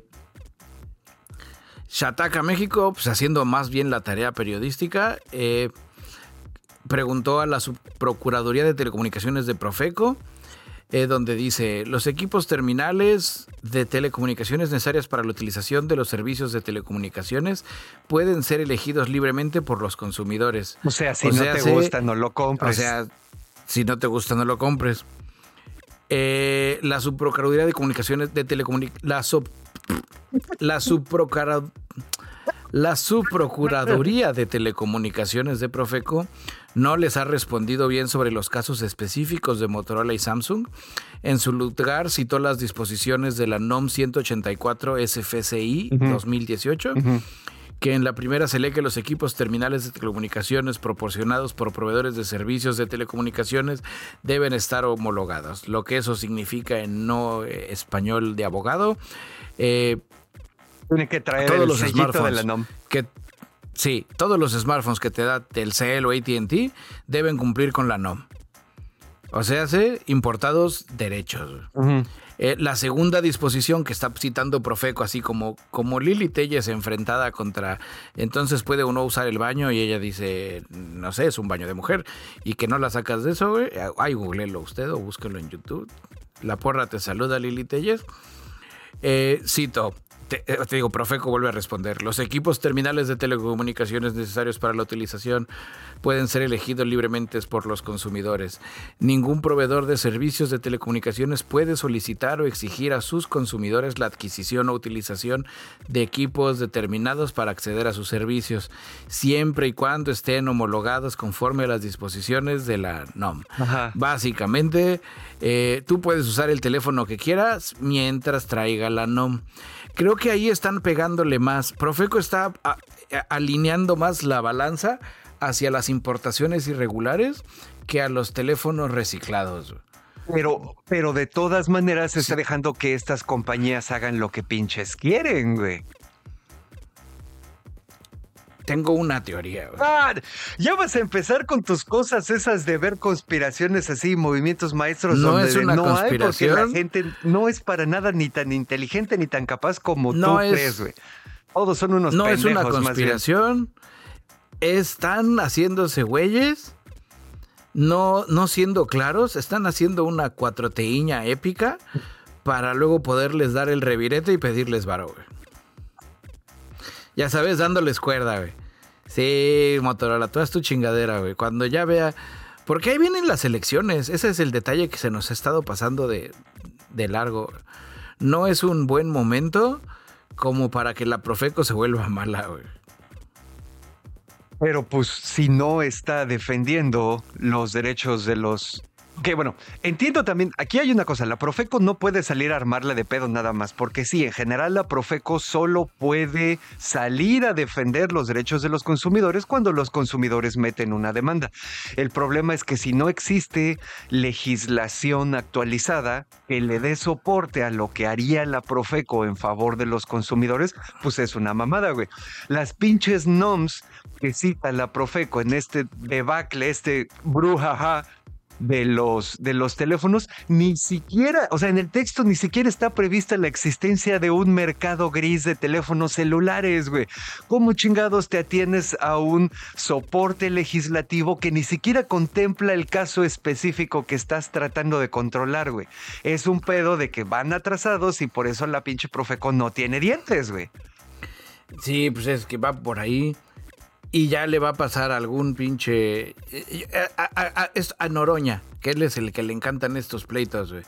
Shataka México, pues haciendo más bien la tarea periodística, eh, preguntó a la Subprocuraduría de Telecomunicaciones de Profeco eh, donde dice, los equipos terminales de telecomunicaciones necesarias para la utilización de los servicios de telecomunicaciones pueden ser elegidos libremente por los consumidores. o sea, si o no sea, te se- gusta, no lo compres. O sea, si no te gusta, no lo compres. Eh, la subprocuraduría de comunicaciones de telecomunicaciones, la sub, la subprocura- la subprocuraduría de telecomunicaciones de Profeco no les ha respondido bien sobre los casos específicos de Motorola y Samsung. En su lugar citó las disposiciones de la NOM 184 SFCI 2018 que en la primera se lee que los equipos terminales de telecomunicaciones proporcionados por proveedores de servicios de telecomunicaciones deben estar homologados, lo que eso significa en no eh, español de abogado. eh, Tiene que traer el los sellito de smartphones la NOM. que sí, todos los smartphones que te da Telcel o AT&T deben cumplir con la NOM. O sea, se importados derechos. Eh, la segunda disposición que está citando Profeco, así como, como Lili Telles enfrentada contra, entonces puede uno usar el baño y ella dice, no sé, es un baño de mujer, y que no la sacas de eso, güey. Ay, googlelo usted o búsquelo en YouTube. La porra te saluda, Lili Telles. Eh, cito. Te, eh, te digo, Profeco vuelve a responder. Los equipos terminales de telecomunicaciones necesarios para la utilización pueden ser elegidos libremente por los consumidores. Ningún proveedor de servicios de telecomunicaciones puede solicitar o exigir a sus consumidores la adquisición o utilización de equipos determinados para acceder a sus servicios, siempre y cuando estén homologados conforme a las disposiciones de la NOM. Ajá. Básicamente, eh, tú puedes usar el teléfono que quieras mientras traiga la NOM. Creo que ahí están pegándole más. Profeco está a- a- alineando más la balanza hacia las importaciones irregulares que a los teléfonos reciclados. Pero, pero de todas maneras se está dejando que estas compañías hagan lo que pinches quieren, güey. Tengo una teoría. güey. Ah, ya vas a empezar con tus cosas esas de ver conspiraciones así, movimientos maestros No donde es una no hay porque la conspiración. gente no es para nada ni tan inteligente ni tan capaz como No tú es- crees, güey. Todos son unos No es una conspiración. Están haciéndose güeyes. No, no siendo claros. Están haciendo una cuatroteíña épica para luego poderles dar el revirete y pedirles varo, güey. Ya sabes, dándoles cuerda, güey. Sí, Motorola, tú haz tu chingadera, güey. Cuando ya vea. Porque ahí vienen las elecciones. Ese es el detalle que se nos ha estado pasando de, de largo. No es un buen momento como para que la Profeco se vuelva mala, güey. Pero pues si no está defendiendo los derechos de los Que bueno, entiendo también, aquí hay una cosa, la Profeco no puede salir a armarle de pedo nada más, porque sí, en general la Profeco solo puede salir a defender los derechos de los consumidores cuando los consumidores meten una demanda. El problema es que si no existe legislación actualizada que le dé soporte a lo que haría la Profeco en favor de los consumidores, pues es una mamada, güey. Las pinches NOMS que cita la Profeco en este debacle, este brujaja de los, de los teléfonos, ni siquiera, o sea, en el texto ni siquiera está prevista la existencia de un mercado gris de teléfonos celulares, güey. ¿Cómo chingados te atienes a un soporte legislativo que ni siquiera contempla el caso específico que estás tratando de controlar, güey? Es un pedo de que van atrasados y por eso la pinche Profeco no tiene dientes, güey. Sí, pues es que va por ahí y ya le va a pasar algún pinche. Eh, eh, es a Noroña, que él es el que le encantan estos pleitos, güey.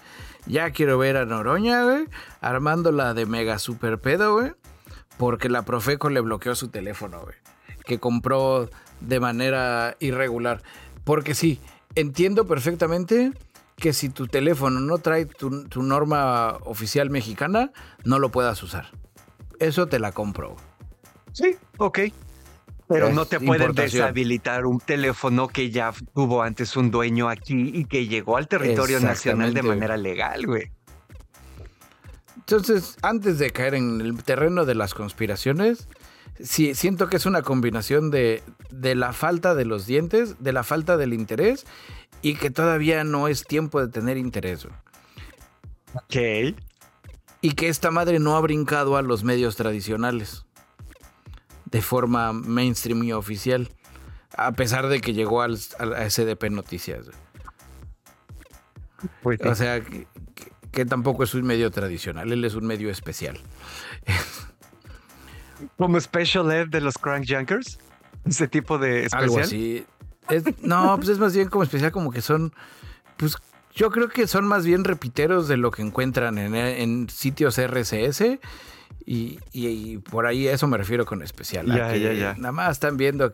Ya quiero ver a Noroña, güey, armándola de mega super pedo, güey, porque la Profeco le bloqueó su teléfono, güey, que compró de manera irregular. Porque sí, entiendo perfectamente que si tu teléfono no trae tu, tu norma oficial mexicana, no lo puedas usar. Eso te la compro. Sí, ok. Pero no te pueden deshabilitar un teléfono que ya tuvo antes un dueño aquí y que llegó al territorio nacional de manera legal, güey. Entonces, antes de caer en el terreno de las conspiraciones, sí, siento que es una combinación de, de la falta de los dientes, de la falta del interés y que todavía no es tiempo de tener interés. Ok. Y que esta madre no ha brincado a los medios tradicionales de forma mainstream y oficial, a pesar de que llegó al, a SDP Noticias. Pues o sea, que, tampoco es un medio tradicional, él es un medio especial. ¿Como Special Ed de los Crank Junkers? ¿Ese tipo de especial? Algo así. no, pues es más bien como especial, como que son, pues yo creo que son más bien repiteros de lo que encuentran en, en sitios RCS y, por ahí eso me refiero con especial. Ya, ya, ya. Nada más están viendo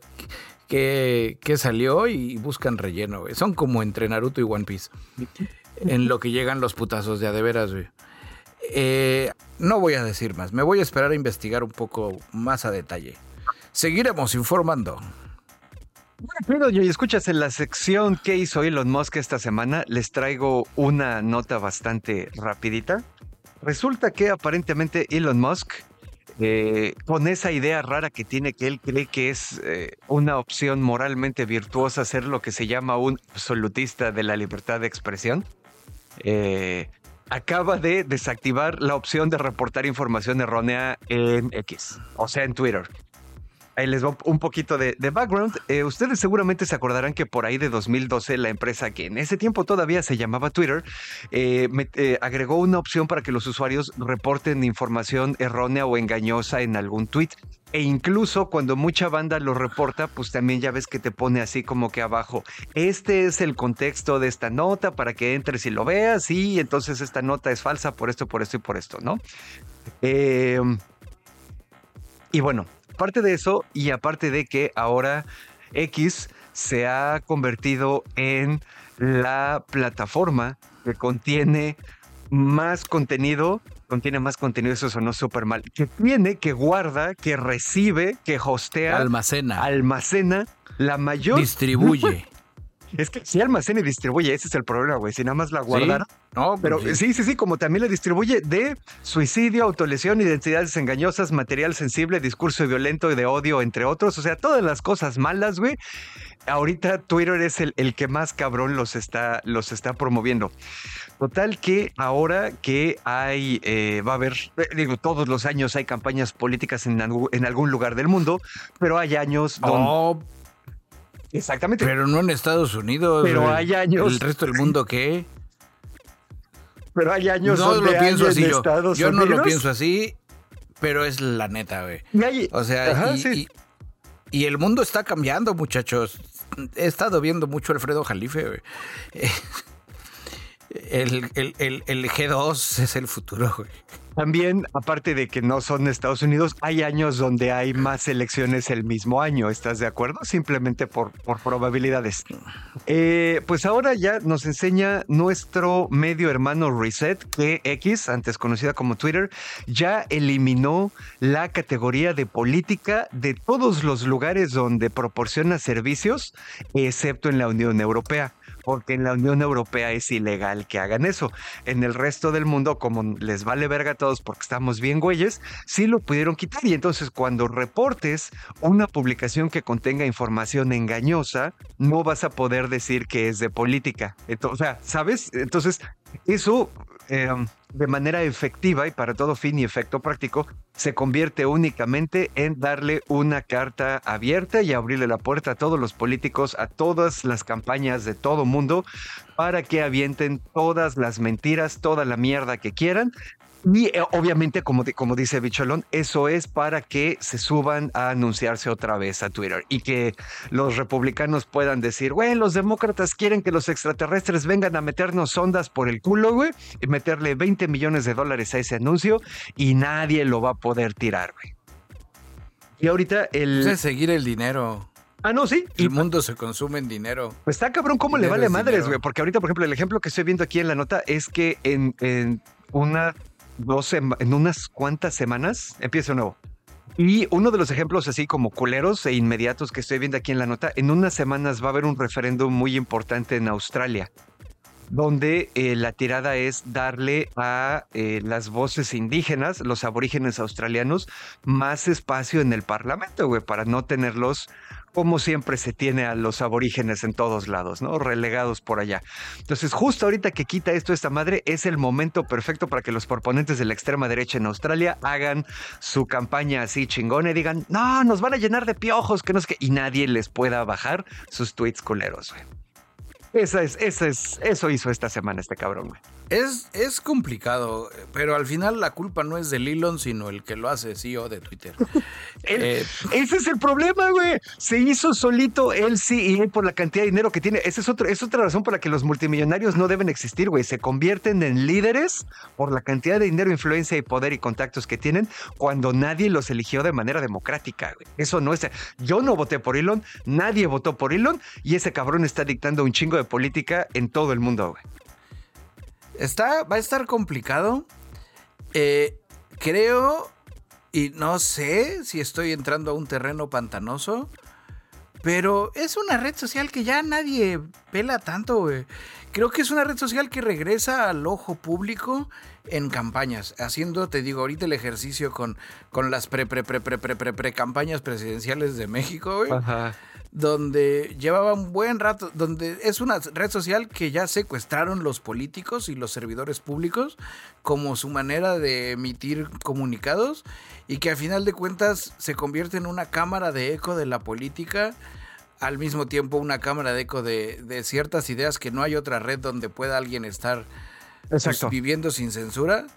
qué, salió y buscan relleno, güey. Son como entre Naruto y One Piece. en lo que llegan los putazos de a de veras, güey. Eh, no voy a decir más. Me voy a esperar a investigar un poco más a detalle. Seguiremos informando. Bueno, y escuchas en la sección que hizo Elon Musk esta semana, les traigo una nota bastante rapidita. Resulta que aparentemente Elon Musk, eh, con esa idea rara que tiene que él cree que es eh, una opción moralmente virtuosa ser lo que se llama un absolutista de la libertad de expresión, eh, acaba de desactivar la opción de reportar información errónea en X, o sea, en Twitter. Ahí les va un poquito de, background. Eh, ustedes seguramente se acordarán que por ahí de 2012 la empresa que en ese tiempo todavía se llamaba Twitter eh, eh, agregó una opción para que los usuarios reporten información errónea o engañosa en algún tweet. E incluso cuando mucha banda lo reporta, pues también ya ves que te pone así como que abajo, este es el contexto de esta nota para que entres y lo veas y entonces esta nota es falsa por esto, por esto y por esto, ¿no? y bueno, aparte de eso, y aparte de que ahora X se ha convertido en la plataforma que contiene más contenido, contiene más contenido, eso sonó súper mal, que tiene, que guarda, que recibe, que hostea, almacena, almacena la mayor... Distribuye. Es que si almacena y distribuye, ese es el problema, güey. Si nada más la guardara. No, pues pero sí. sí, sí, como también la distribuye de suicidio, autolesión, identidades engañosas, material sensible, discurso violento y de odio, entre otros. O sea, todas las cosas malas, güey. Ahorita Twitter es el, el que más cabrón los está, los está promoviendo. Total que ahora que hay, eh, va a haber, eh, digo, todos los años hay campañas políticas en, en algún lugar del mundo, pero hay años donde... Oh, Exactamente. Pero no en Estados Unidos. Pero hay años. ¿El resto del mundo qué? Pero hay años no lo pienso así yo. yo no lo pienso así, pero es la neta, güey. O sea, y, y, el mundo está cambiando, muchachos. He estado viendo mucho Alfredo Jalife, güey. El, el, el, el G2 es el futuro. También, aparte de que no son Estados Unidos, hay años donde hay más elecciones el mismo año, ¿estás de acuerdo? Simplemente por, por probabilidades. Eh, pues ahora ya nos enseña nuestro medio hermano Reset, que X, antes conocida como Twitter, ya eliminó la categoría de política de todos los lugares donde proporciona servicios, excepto en la Unión Europea porque en la Unión Europea es ilegal que hagan eso. En el resto del mundo, como les vale verga a todos porque estamos bien güeyes, sí lo pudieron quitar. Y entonces cuando reportes una publicación que contenga información engañosa, no vas a poder decir que es de política. Entonces, o sea, ¿sabes? Entonces, eso Em, de manera efectiva y para todo fin y efecto práctico, se convierte únicamente en darle una carta abierta y abrirle la puerta a todos los políticos, a todas las campañas de todo mundo, para que avienten todas las mentiras, toda la mierda que quieran, y eh, obviamente, como, como dice Bicholón, eso es para que se suban a anunciarse otra vez a Twitter y que los republicanos puedan decir, güey, los demócratas quieren que los extraterrestres vengan a meternos ondas por el culo, güey, y meterle 20 millones de dólares a ese anuncio y nadie lo va a poder tirar, güey. Y ahorita el... Es seguir el dinero. Ah, no, sí. El mundo se consume en dinero. Pues está cabrón cómo le vale madres, güey. Porque ahorita, por ejemplo, el ejemplo que estoy viendo aquí en la nota es que en, en una en unas cuantas semanas, empiezo nuevo. Y uno de los ejemplos así como culeros e inmediatos que estoy viendo aquí en la nota, en unas semanas va a haber un referéndum muy importante en Australia, donde eh, la tirada es darle a eh, las voces indígenas, los aborígenes australianos, más espacio en el Parlamento, güey, para no tenerlos como siempre se tiene a los aborígenes en todos lados, ¿no? Relegados por allá. Entonces, justo ahorita que quita esto esta madre, es el momento perfecto para que los proponentes de la extrema derecha en Australia hagan su campaña así chingona y digan, no, nos van a llenar de piojos, que no es que, y nadie les pueda bajar sus tweets culeros, güey. Esa es, esa es, eso hizo esta semana este cabrón, güey. Es, es complicado, pero al final la culpa no es de Elon, sino el que lo hace CEO de Twitter. Eh, ese es el problema, güey. Se hizo solito el CEO por la cantidad de dinero que tiene. Esa es, otra es otra razón por la que los multimillonarios no deben existir, güey. Se convierten en líderes por la cantidad de dinero, influencia y poder y contactos que tienen cuando nadie los eligió de manera democrática, güey. Eso no es. Yo no voté por Elon, nadie votó por Elon y ese cabrón está dictando un chingo de política en todo el mundo, güey. Está, va a estar complicado. Eh, creo, y no sé si estoy entrando a un terreno pantanoso, pero es una red social que ya nadie pela tanto, güey. Creo que es una red social que regresa al ojo público en campañas, haciendo, te digo, ahorita el ejercicio con, con las pre, pre, pre, pre, pre, pre, pre campañas presidenciales de México, güey. Ajá donde llevaba un buen rato, donde es una red social que ya secuestraron los políticos y los servidores públicos como su manera de emitir comunicados y que a final de cuentas se convierte en una cámara de eco de la política, al mismo tiempo una cámara de eco de, ciertas ideas que no hay otra red donde pueda alguien estar pues, viviendo sin censura.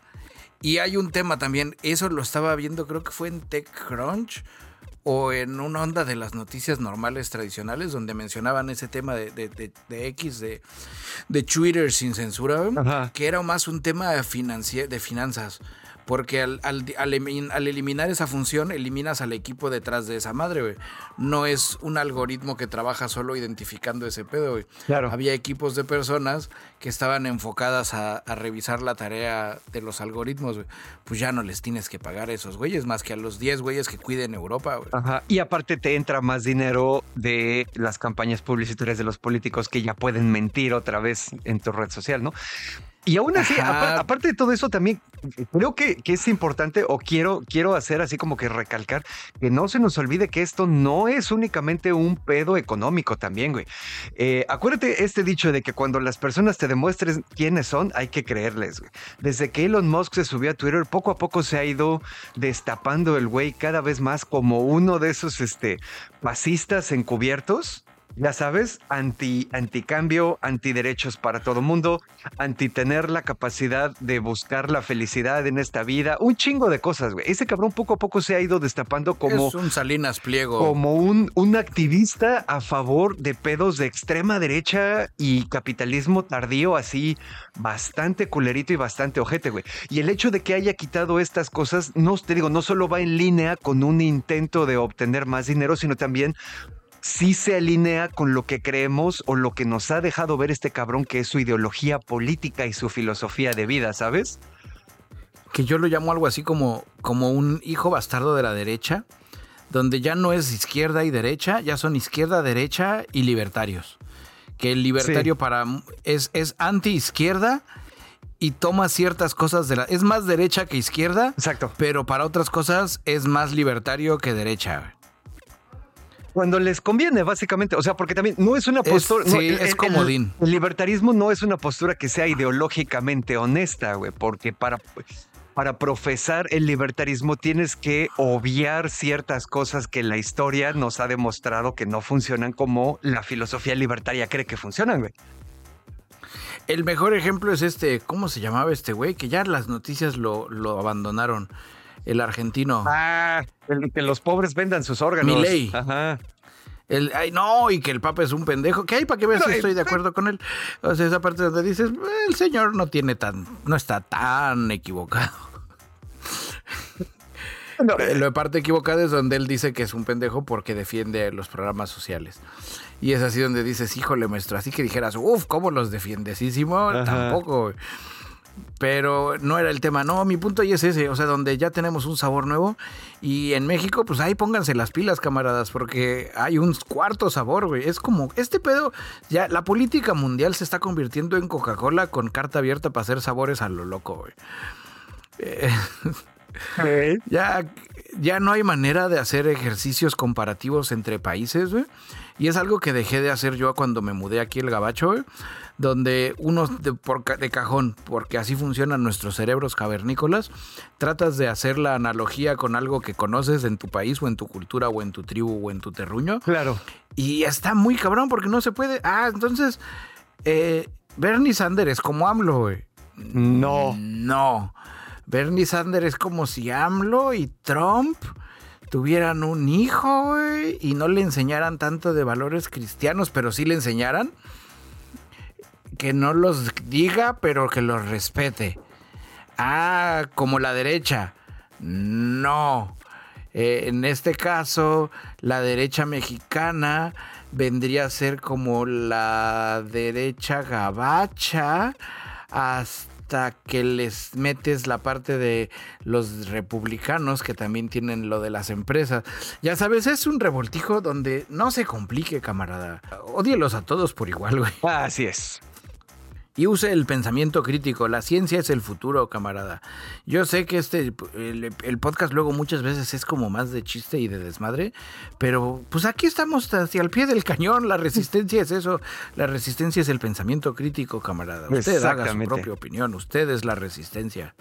Y hay un tema también, eso lo estaba viendo, creo que fue en TechCrunch o en una onda de las noticias normales tradicionales donde mencionaban ese tema de, de, X, de, de Twitter sin censura, que era más un tema de, de finanzas. Porque al, al, al, eliminar esa función, eliminas al equipo detrás de esa madre, güey. No es un algoritmo que trabaja solo identificando ese pedo, güey. Claro. Había equipos de personas que estaban enfocadas a, revisar la tarea de los algoritmos, güey. Pues ya no les tienes que pagar a esos güeyes, más que a los 10 güeyes que cuiden Europa, güey. Ajá. Y aparte te entra más dinero de las campañas publicitarias de los políticos que ya pueden mentir otra vez en tu red social, ¿no? Y aún así, aparte de todo eso, también creo que, es importante o quiero, quiero hacer así como que recalcar que no se nos olvide que esto no es únicamente un pedo económico también, güey. Eh, acuérdate este dicho de que cuando las personas te demuestren quiénes son, hay que creerles, güey. Desde que Elon Musk se subió a Twitter, poco a poco se ha ido destapando el güey cada vez más como uno de esos este, pasistas encubiertos ya sabes, anti, anticambio, antiderechos para todo mundo, anti tener la capacidad de buscar la felicidad en esta vida, un chingo de cosas, güey. Ese cabrón poco a poco se ha ido destapando como es un Salinas Pliego. como un, un activista a favor de pedos de extrema derecha y capitalismo tardío, así bastante culerito y bastante ojete, güey. Y el hecho de que haya quitado estas cosas, no te digo, no solo va en línea con un intento de obtener más dinero, sino también sí se alinea con lo que creemos o lo que nos ha dejado ver este cabrón que es su ideología política y su filosofía de vida, ¿sabes? que yo lo llamo algo así como, como un hijo bastardo de la derecha, donde ya no es izquierda y derecha, ya son izquierda, derecha y libertarios. Que el libertario Sí. para es, es anti-izquierda y toma ciertas cosas de la... Es más derecha que izquierda, Exacto. pero para otras cosas es más libertario que derecha. Cuando les conviene, básicamente. O sea, porque también no es una Es- postura. no, sí, el- es el- comodín. El, libertarismo no es una postura que sea ideológicamente honesta, güey, porque para. Para profesar el libertarismo tienes que obviar ciertas cosas que la historia nos ha demostrado que no funcionan como la filosofía libertaria cree que funcionan, güey. El mejor ejemplo es este, ¿cómo se llamaba este güey? Que ya las noticias lo, lo abandonaron. El argentino. Ah, el que los pobres vendan sus órganos. Milei. Ajá. El, ay, no, y que el Papa es un pendejo. Que hay para que veas si estoy de acuerdo con él. O sea, esa parte donde dices, "Eh, el señor no tiene tan, no está tan equivocado. No, Lo de parte equivocada es donde él dice que es un pendejo porque defiende los programas sociales. Y es así donde dices, híjole, maestro, así que dijeras, uff, ¿cómo los defiendesísimo? Ajá. Tampoco. Pero no era el tema. No, mi punto ahí es ese. O sea, donde ya tenemos un sabor nuevo. Y en México, pues ahí pónganse las pilas, camaradas, porque hay un cuarto sabor, güey. Es como, este pedo, ya la política mundial se está convirtiendo en Coca-Cola con carta abierta para hacer sabores a lo loco, güey. Ya, ya no hay manera de hacer ejercicios comparativos entre países, güey. Y es algo que dejé de hacer yo cuando me mudé aquí el Gabacho, güey. Donde uno de, por ca- de cajón, porque así funcionan nuestros cerebros cavernícolas, tratas de hacer la analogía con algo que conoces en tu país o en tu cultura o en tu tribu o en tu terruño. Claro. Y está muy cabrón porque no se puede. Ah, entonces, eh, Bernie Sanders es como AMLO, güey. No. No. Bernie Sanders es como si AMLO y Trump tuvieran un hijo, güey, y no le enseñaran tanto de valores cristianos, pero sí le enseñaran que no los diga, pero que los respete. Ah, como la derecha. No. Eh, en este caso, la derecha mexicana vendría a ser como la derecha gabacha hasta que les metes la parte de los republicanos que también tienen lo de las empresas. Ya sabes, es un revoltijo donde no se complique, camarada. Odielos a todos por igual, güey. Así es. Y use el pensamiento crítico. La ciencia es el futuro, camarada. Yo sé que este el, el podcast luego muchas veces es como más de chiste y de desmadre, pero pues aquí estamos hacia el pie del cañón. La resistencia es eso. La resistencia es el pensamiento crítico, camarada. Usted haga su propia opinión. Usted es la resistencia.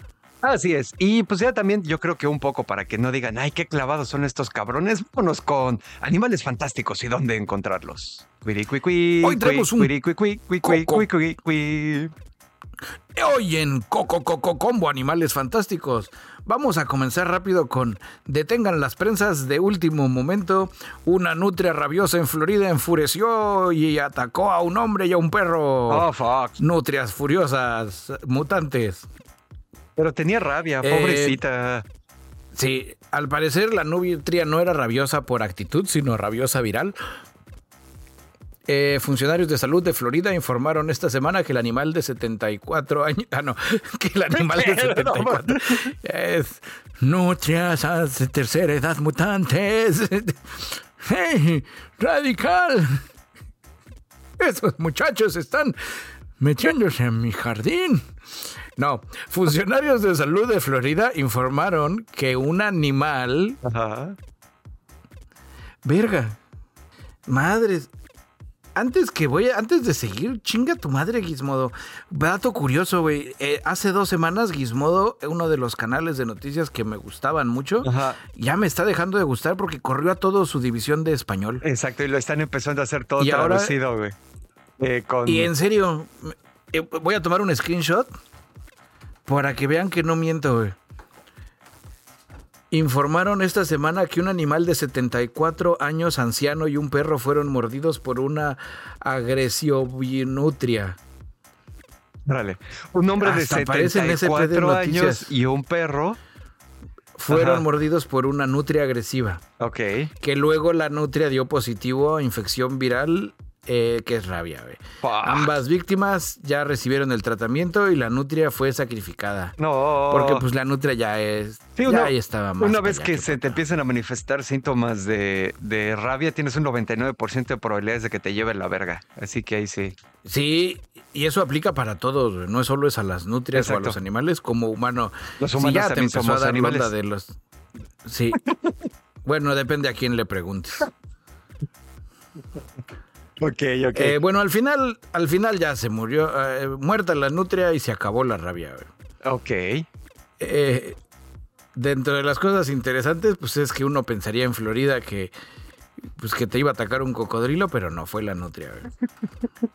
Así es. Y pues ya también yo creo que un poco para que no digan, ay, qué clavados son estos cabrones, vámonos con animales fantásticos y dónde encontrarlos. Hoy traemos un. Hoy en Coco Coco Combo Animales Fantásticos vamos a comenzar rápido con Detengan las prensas de último momento. Una nutria rabiosa en Florida enfureció y atacó a un hombre y a un perro. Oh, fuck. Nutrias furiosas, mutantes. Pero tenía rabia, Eh, pobrecita. Sí, al parecer la nutria no era rabiosa por actitud, sino rabiosa viral. Eh, funcionarios de salud de Florida informaron esta semana que el animal de 74 años. Ah, no, que el animal de 74 es nutrias de tercera edad mutantes. ¡Hey! ¡Radical! Esos muchachos están metiéndose en mi jardín. No, funcionarios de salud de Florida informaron que un animal. Ajá. Verga. Madres. antes que voy, a- antes de seguir, chinga tu madre, Gizmodo. Dato curioso, güey. Eh, hace dos semanas, Gizmodo, uno de los canales de noticias que me gustaban mucho, Ajá. ya me está dejando de gustar porque corrió a todo su división de español. Exacto, y lo están empezando a hacer todo Y traducido, güey. Eh, con... Y en serio, eh, voy a tomar un screenshot para que vean que no miento, güey. Informaron esta semana que un animal de 74 años anciano y un perro fueron mordidos por una agresionutria. Órale. Un hombre de Hasta de 74 años y un perro. Fueron Ajá. mordidos por una nutria agresiva. Ok. Que luego la nutria dio positivo a infección viral, eh, que es rabia, güey. Ambas víctimas ya recibieron el tratamiento y la nutria fue sacrificada. No. Porque pues la nutria ya es. Sí, ya una- ahí estaba más. Una vez que se te para empiezan a manifestar síntomas de, de rabia, tienes un 99% de probabilidades de que te lleve la verga. Así que ahí sí. Sí, y eso aplica para todos, güey. no solo es a las nutrias o a los animales, como humano. Los Si humanos ya te también empezó somos a dar animales. de los. Sí. bueno, depende a quién le preguntes. Ok, ok. Eh, bueno, al final, al final ya se murió, eh, muerta la nutria y se acabó la rabia. güey. ok. Eh, dentro de las cosas interesantes, pues es que uno pensaría en Florida que, pues que te iba a atacar un cocodrilo, pero no fue la nutria. güey.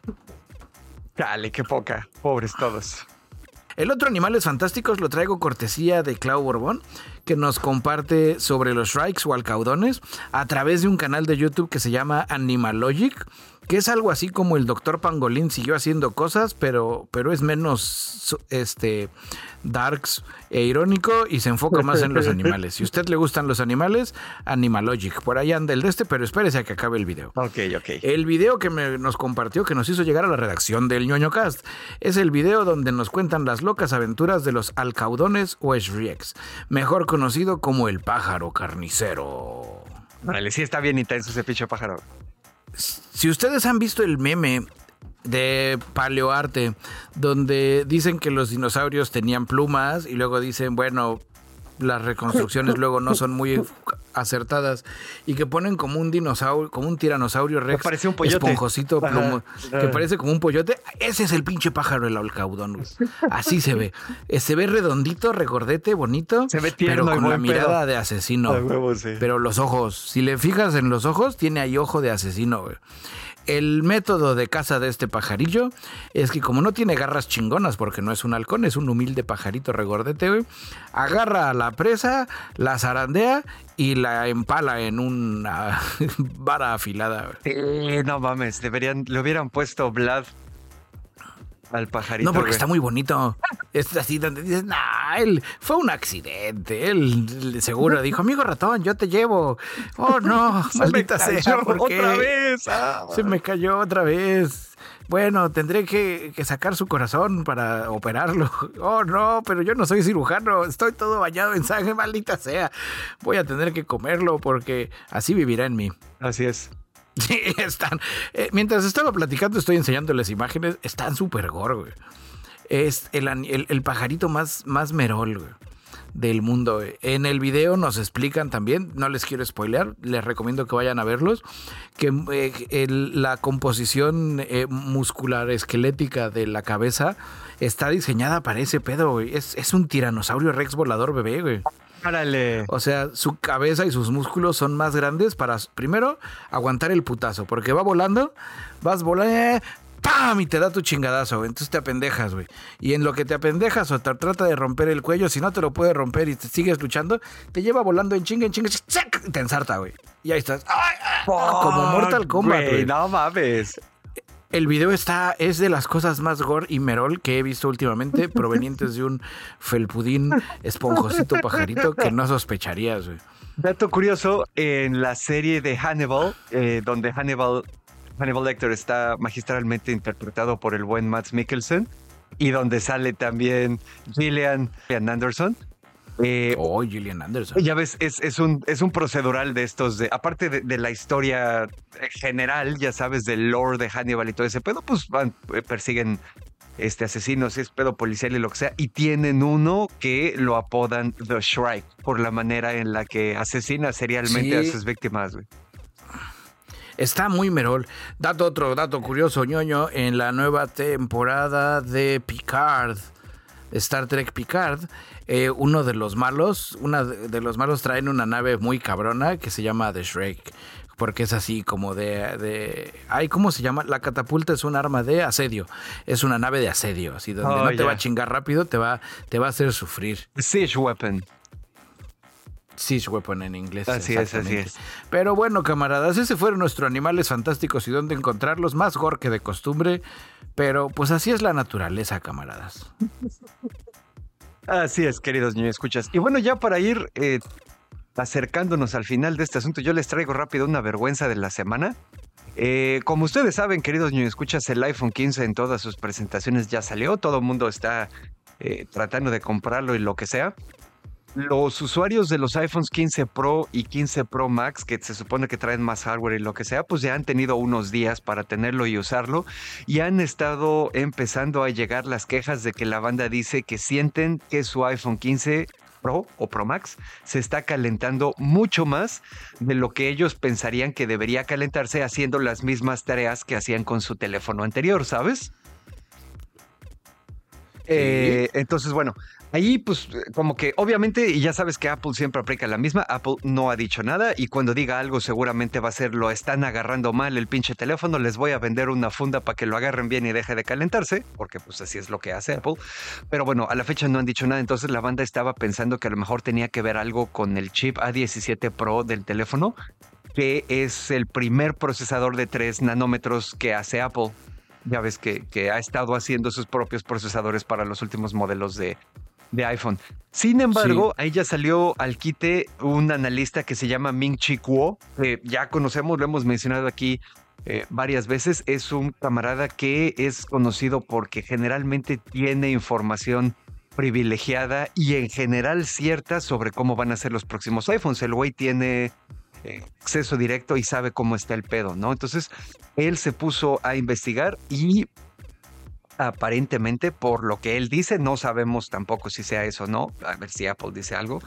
Dale, qué poca. Pobres todos. El otro Animales Fantásticos lo traigo cortesía de Clau Borbón, que nos comparte sobre los shrikes o alcaudones a través de un canal de YouTube que se llama Animalogic, que es algo así como el Dr. Pangolín siguió haciendo cosas, pero, pero es menos este, darks e irónico y se enfoca más en los animales. Si a usted le gustan los animales, Animalogic. Por ahí anda el de este, pero espérese a que acabe el video. Ok, ok. El video que me- nos compartió, que nos hizo llegar a la redacción del ñoño cast, es el video donde nos cuentan las locas aventuras de los alcaudones o mejor conocido como el pájaro carnicero. Vale, sí está bien intenso ese pinche pájaro. Si ustedes han visto el meme de paleoarte, donde dicen que los dinosaurios tenían plumas y luego dicen, bueno, las reconstrucciones luego no son muy acertadas y que ponen como un dinosaurio, como un tiranosaurio rex, parece un pollote. esponjosito, plumo, que parece como un pollote. Ese es el pinche pájaro el alcaudón. Así se ve. Eh, Se ve redondito, regordete, bonito, Se ve tierno pero con la pedo. mirada de asesino. Huevo, sí. Pero los ojos, si le fijas en los ojos, tiene ahí ojo de asesino, güey. El método de caza de este pajarillo es que como no tiene garras chingonas, porque no es un halcón, es un humilde pajarito regordete, güey, agarra a la presa, la zarandea y la empala en una vara afilada. Sí, no mames, deberían, le hubieran puesto Vlad al pajarito. No, porque güey. está muy bonito. Es así donde dices, nah, él fue un accidente. Él seguro dijo, amigo ratón, yo te llevo. Oh, no, Se me maldita sea. cayó otra vez. Ah, Se me cayó otra vez. Bueno, tendré que, que sacar su corazón para operarlo. Oh, no, pero yo no soy cirujano. Estoy todo bañado en sangre, maldita sea. Voy a tener que comerlo porque así vivirá en mí. Así es. Sí, están. eh, mientras estaba platicando, estoy enseñándoles imágenes. Están súper gore, güey. Es el, el- pajarito más, más merol, del mundo. En el video nos explican también, no les quiero spoilear, les recomiendo que vayan a verlos, que eh, la composición eh, muscular esquelética de la cabeza está diseñada para ese pedo, güey. Es, es un tiranosaurio rex volador bebé, güey. Árale. O sea, su cabeza y sus músculos son más grandes para, primero, aguantar el putazo. Porque va volando, vas volando, eh, ¡pam! Y te da tu chingadazo, güey. Entonces te apendejas, güey. Y en lo que te apendejas o te trata de romper el cuello, si no te lo puede romper y te sigues luchando, te lleva volando en chinga, en chinga, ¡chac! y te ensarta, güey. Y ahí estás. ¡Ay! Como Mortal Kombat, güey. No mames. El video está, es de las cosas más gore y merol que he visto últimamente, provenientes de un felpudín esponjosito pajarito que no sospecharías, güey. Dato curioso, en la serie de Hannibal, eh, donde Hannibal, Hannibal Lecter está magistralmente interpretado por el buen Matt Mikkelsen, y donde sale también Gillian, Gillian Anderson. Eh, Oh, Gillian Anderson. Ya ves, es, es un, es un procedural de estos, de, aparte de, de la historia general, ya sabes, del lore de Hannibal y todo ese pedo, pues van, eh, persiguen este, asesinos, es pedo policial y lo que sea, y tienen uno que lo apodan The Shrike, por la manera en la que asesina serialmente a sus víctimas, güey. Está muy merol. Dato otro dato curioso, ñoño, en la nueva temporada de Picard, Star Trek Picard, eh, uno de los malos, una de los malos traen una nave muy cabrona que se llama The Shrek. Porque es así como de, de. Ay, ¿cómo se llama? La catapulta es un arma de asedio. Es una nave de asedio. Así donde Oh, no te va a chingar rápido, te va, te va a hacer sufrir. Siege Weapon. Siege Weapon en inglés. Así es, así es. Pero bueno, camaradas, ese fueron nuestros animales fantásticos y dónde encontrarlos. Más gore que de costumbre. Pero pues así es la naturaleza, camaradas. Así es, queridos niños, escuchas. Y bueno, ya para ir eh, acercándonos al final de este asunto, yo les traigo rápido una vergüenza de la semana. Eh, como ustedes saben, queridos niños, escuchas, el iPhone 15 en todas sus presentaciones ya salió. Todo el mundo está eh, tratando de comprarlo y lo que sea. Los usuarios de los iPhones 15 Pro y 15 Pro Max, que se supone que traen más hardware y lo que sea, pues ya han tenido unos días para tenerlo y usarlo y han estado empezando a llegar las quejas de que la banda dice que sienten que su iPhone 15 Pro o Pro Max se está calentando mucho más de lo que ellos pensarían que debería calentarse haciendo las mismas tareas que hacían con su teléfono anterior, ¿sabes? Eh, entonces, bueno, ahí pues como que obviamente, ya sabes que Apple siempre aplica la misma, Apple no ha dicho nada y cuando diga algo seguramente va a ser lo están agarrando mal el pinche teléfono, les voy a vender una funda para que lo agarren bien y deje de calentarse, porque pues así es lo que hace Apple. Pero bueno, a la fecha no han dicho nada, entonces la banda estaba pensando que a lo mejor tenía que ver algo con el chip A17 Pro del teléfono, que es el primer procesador de 3 nanómetros que hace Apple. Ya ves que, que ha estado haciendo sus propios procesadores para los últimos modelos de, de iPhone. Sin embargo, ahí ya salió al quite un analista que se llama Ming Chi Kuo, que ya conocemos, lo hemos mencionado aquí eh, varias veces. Es un camarada que es conocido porque generalmente tiene información privilegiada y en general cierta sobre cómo van a ser los próximos iPhones. El güey tiene eh, acceso directo y sabe cómo está el pedo, ¿no? Entonces, él se puso a investigar y aparentemente, por lo que él dice, no sabemos tampoco si sea eso o no, a ver si Apple dice algo,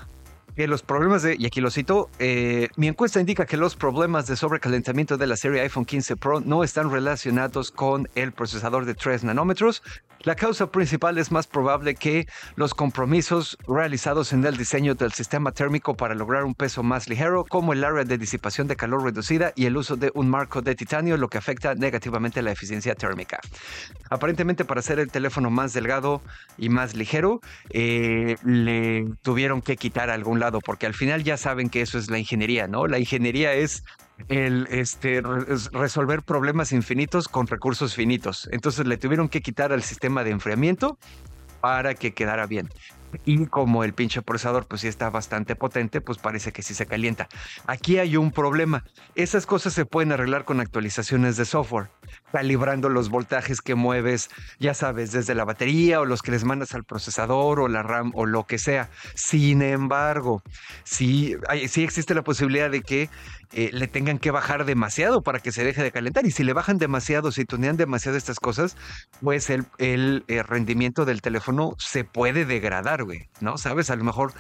que los problemas de, y aquí lo cito, eh, mi encuesta indica que los problemas de sobrecalentamiento de la serie iPhone 15 Pro no están relacionados con el procesador de 3 nanómetros. La causa principal es más probable que los compromisos realizados en el diseño del sistema térmico para lograr un peso más ligero, como el área de disipación de calor reducida y el uso de un marco de titanio, lo que afecta negativamente la eficiencia térmica. Aparentemente para hacer el teléfono más delgado y más ligero, eh, le tuvieron que quitar algún lado, porque al final ya saben que eso es la ingeniería, ¿no? La ingeniería es el este, re- es resolver problemas infinitos con recursos finitos. Entonces le tuvieron que quitar al sistema de enfriamiento para que quedara bien. Y como el pinche procesador pues sí está bastante potente, pues parece que sí se calienta. Aquí hay un problema. Esas cosas se pueden arreglar con actualizaciones de software, calibrando los voltajes que mueves, ya sabes, desde la batería o los que les mandas al procesador o la RAM o lo que sea. Sin embargo, sí, sí existe la posibilidad de que eh, le tengan que bajar demasiado para que se deje de calentar. Y si le bajan demasiado, si tunean demasiado estas cosas, pues el, el, eh, rendimiento del teléfono se puede degradar, güey, ¿no? ¿Sabes? A lo mejor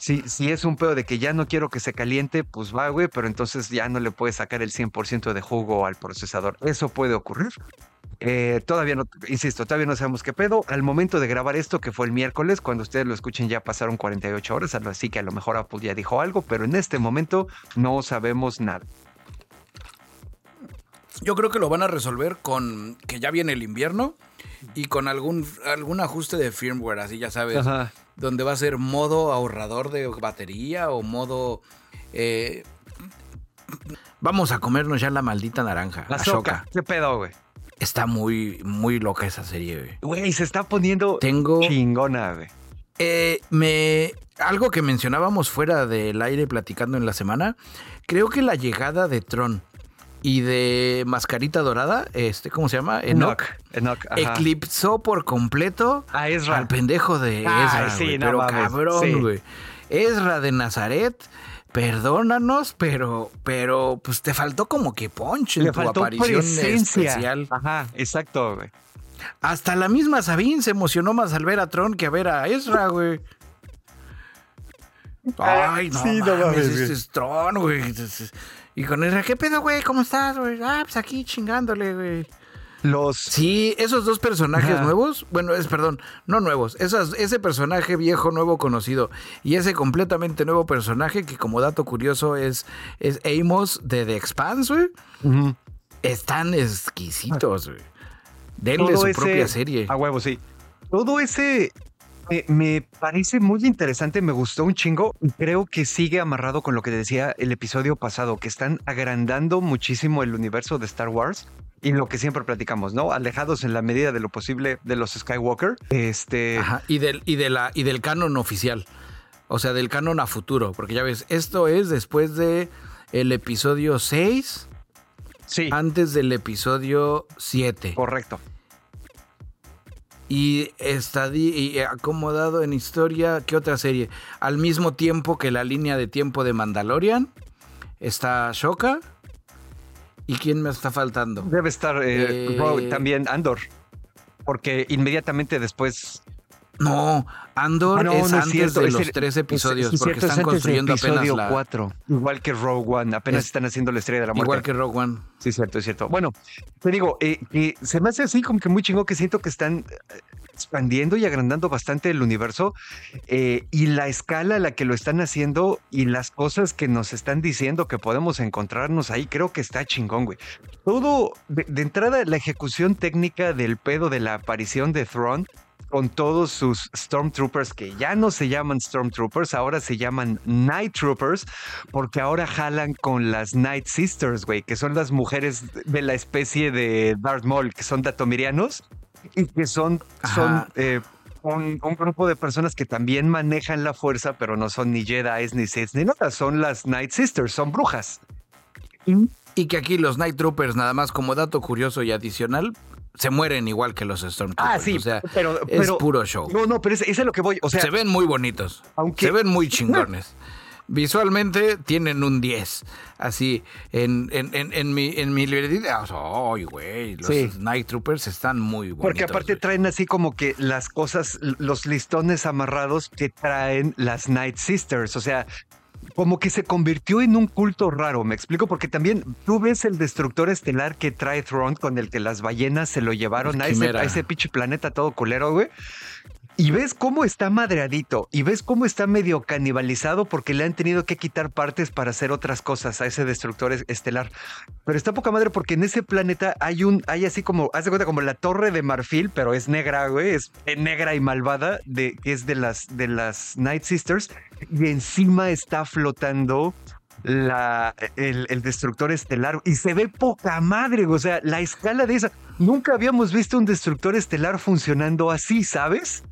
si, si es un pedo de que ya no quiero que se caliente, pues va, güey, pero entonces ya no le puedes sacar el 100% de jugo al procesador. Eso puede ocurrir. Eh, todavía no, insisto, todavía no sabemos qué pedo. Al momento de grabar esto, que fue el miércoles, cuando ustedes lo escuchen ya pasaron 48 horas, así que a lo mejor Apple ya dijo algo, pero en este momento no sabemos nada. Yo creo que lo van a resolver con que ya viene el invierno y con algún, algún ajuste de firmware, así ya sabes, Ajá. Donde va a ser modo ahorrador de batería o modo... eh, vamos a comernos ya la maldita naranja. Ahsoka, Ashoka. ¿qué pedo, güey? Está muy, muy loca esa serie, güey. Güey, se está poniendo Tengo... chingona, güey. Eh, me algo que mencionábamos fuera del aire platicando en la semana, creo que la llegada de Tron y de Mascarita Dorada, este, ¿cómo se llama? Enoch, Enoch, ajá. eclipsó por completo A Ezra. al pendejo de Ay, Ezra, sí, no pero mames, sí. cabrón, güey. Ezra de Nazaret, perdónanos, pero pero pues te faltó como que punch en Le tu faltó aparición presencia. especial. Ajá, exacto, güey. Hasta la misma Sabine se emocionó más al ver a Tron que a ver a Ezra, güey. Ay, no, Sí, no mames, mames, este güey. es Tron, güey. Y con Ezra, ¿qué pedo, güey? ¿Cómo estás, güey? Ah, pues aquí chingándole, güey. Los. Sí, esos dos personajes Ajá. nuevos, bueno, es perdón, no nuevos, esas, ese personaje viejo, nuevo, conocido, y ese completamente nuevo personaje que como dato curioso es, es Amos de The Expanse, güey, están exquisitos, güey. Denle Todo su ese- propia serie. A huevo, sí. Todo ese me, me parece muy interesante, me gustó un chingo y creo que sigue amarrado con lo que decía el episodio pasado, que están agrandando muchísimo el universo de Star Wars y lo que siempre platicamos, ¿no? Alejados en la medida de lo posible de los Skywalker. Este. Ajá, y del, y, de la, y del canon oficial. O sea, del canon a futuro. Porque ya ves, esto es después de el episodio 6, Sí, antes del episodio 7. correcto. Y y acomodado en historia. ¿Qué otra serie? Al mismo tiempo que la línea de tiempo de Mandalorian. Está Shoka. ¿Y quién me está faltando? Debe estar eh, Eh, también Andor. Porque inmediatamente después. No, Andor Ah, no, es no antes cierto, de es los el- tres es- episodios. porque es están construyendo apenas la. 4. Igual que Rogue One. Apenas Es- están haciendo la estrella de la muerte. Igual que Rogue One. Sí, cierto, es cierto. Bueno, te digo, eh, que se me hace así como que muy chingo que siento que están eh, expandiendo y agrandando bastante el universo eh, y la escala a la que lo están haciendo y las cosas que nos están diciendo que podemos encontrarnos ahí, creo que está chingón, güey. Todo, de, de entrada, la ejecución técnica del pedo de la aparición de Thrawn con todos sus Stormtroopers que ya no se llaman Stormtroopers, ahora se llaman Night Troopers, porque ahora jalan con las Night Sisters, güey, que son las mujeres de la especie de Darth Maul, que son datomirianos y que son, son eh, un, un grupo de personas que también manejan la fuerza, pero no son ni Jedi, ni Sith, ni nada, son las Night Sisters, son brujas. Y que aquí los Night Troopers, nada más como dato curioso y adicional, se mueren igual que los Stormtroopers. Ah, sí, o sea, pero, es puro show. No, no, pero es, es lo que voy. O sea, se ven muy bonitos. aunque- Se ven muy chingones. Visualmente tienen un 10. Así, en, en, en, en mi, en mi librería. ¡Ay, güey! Los Sí. Night Troopers están muy bonitos. Porque aparte traen así como que las cosas, los listones amarrados que traen las Night Sisters. O sea, como que se convirtió en un culto raro, me explico, porque también tú ves el destructor estelar que trae Thrawn con el que las ballenas se lo llevaron a ese, a ese pinche planeta todo culero, güey. Y ves cómo está madreadito y ves cómo está medio canibalizado porque le han tenido que quitar partes para hacer otras cosas a ese destructor es- estelar. Pero está poca madre porque en ese planeta hay un, hay así como, haz de cuenta como la torre de marfil, pero es negra, güey, es negra y malvada, de, es de las, de las Night Sisters, y encima está flotando el, el destructor estelar y se ve poca madre, o sea, la escala de esa. Nunca habíamos visto un destructor estelar funcionando así, ¿sabes?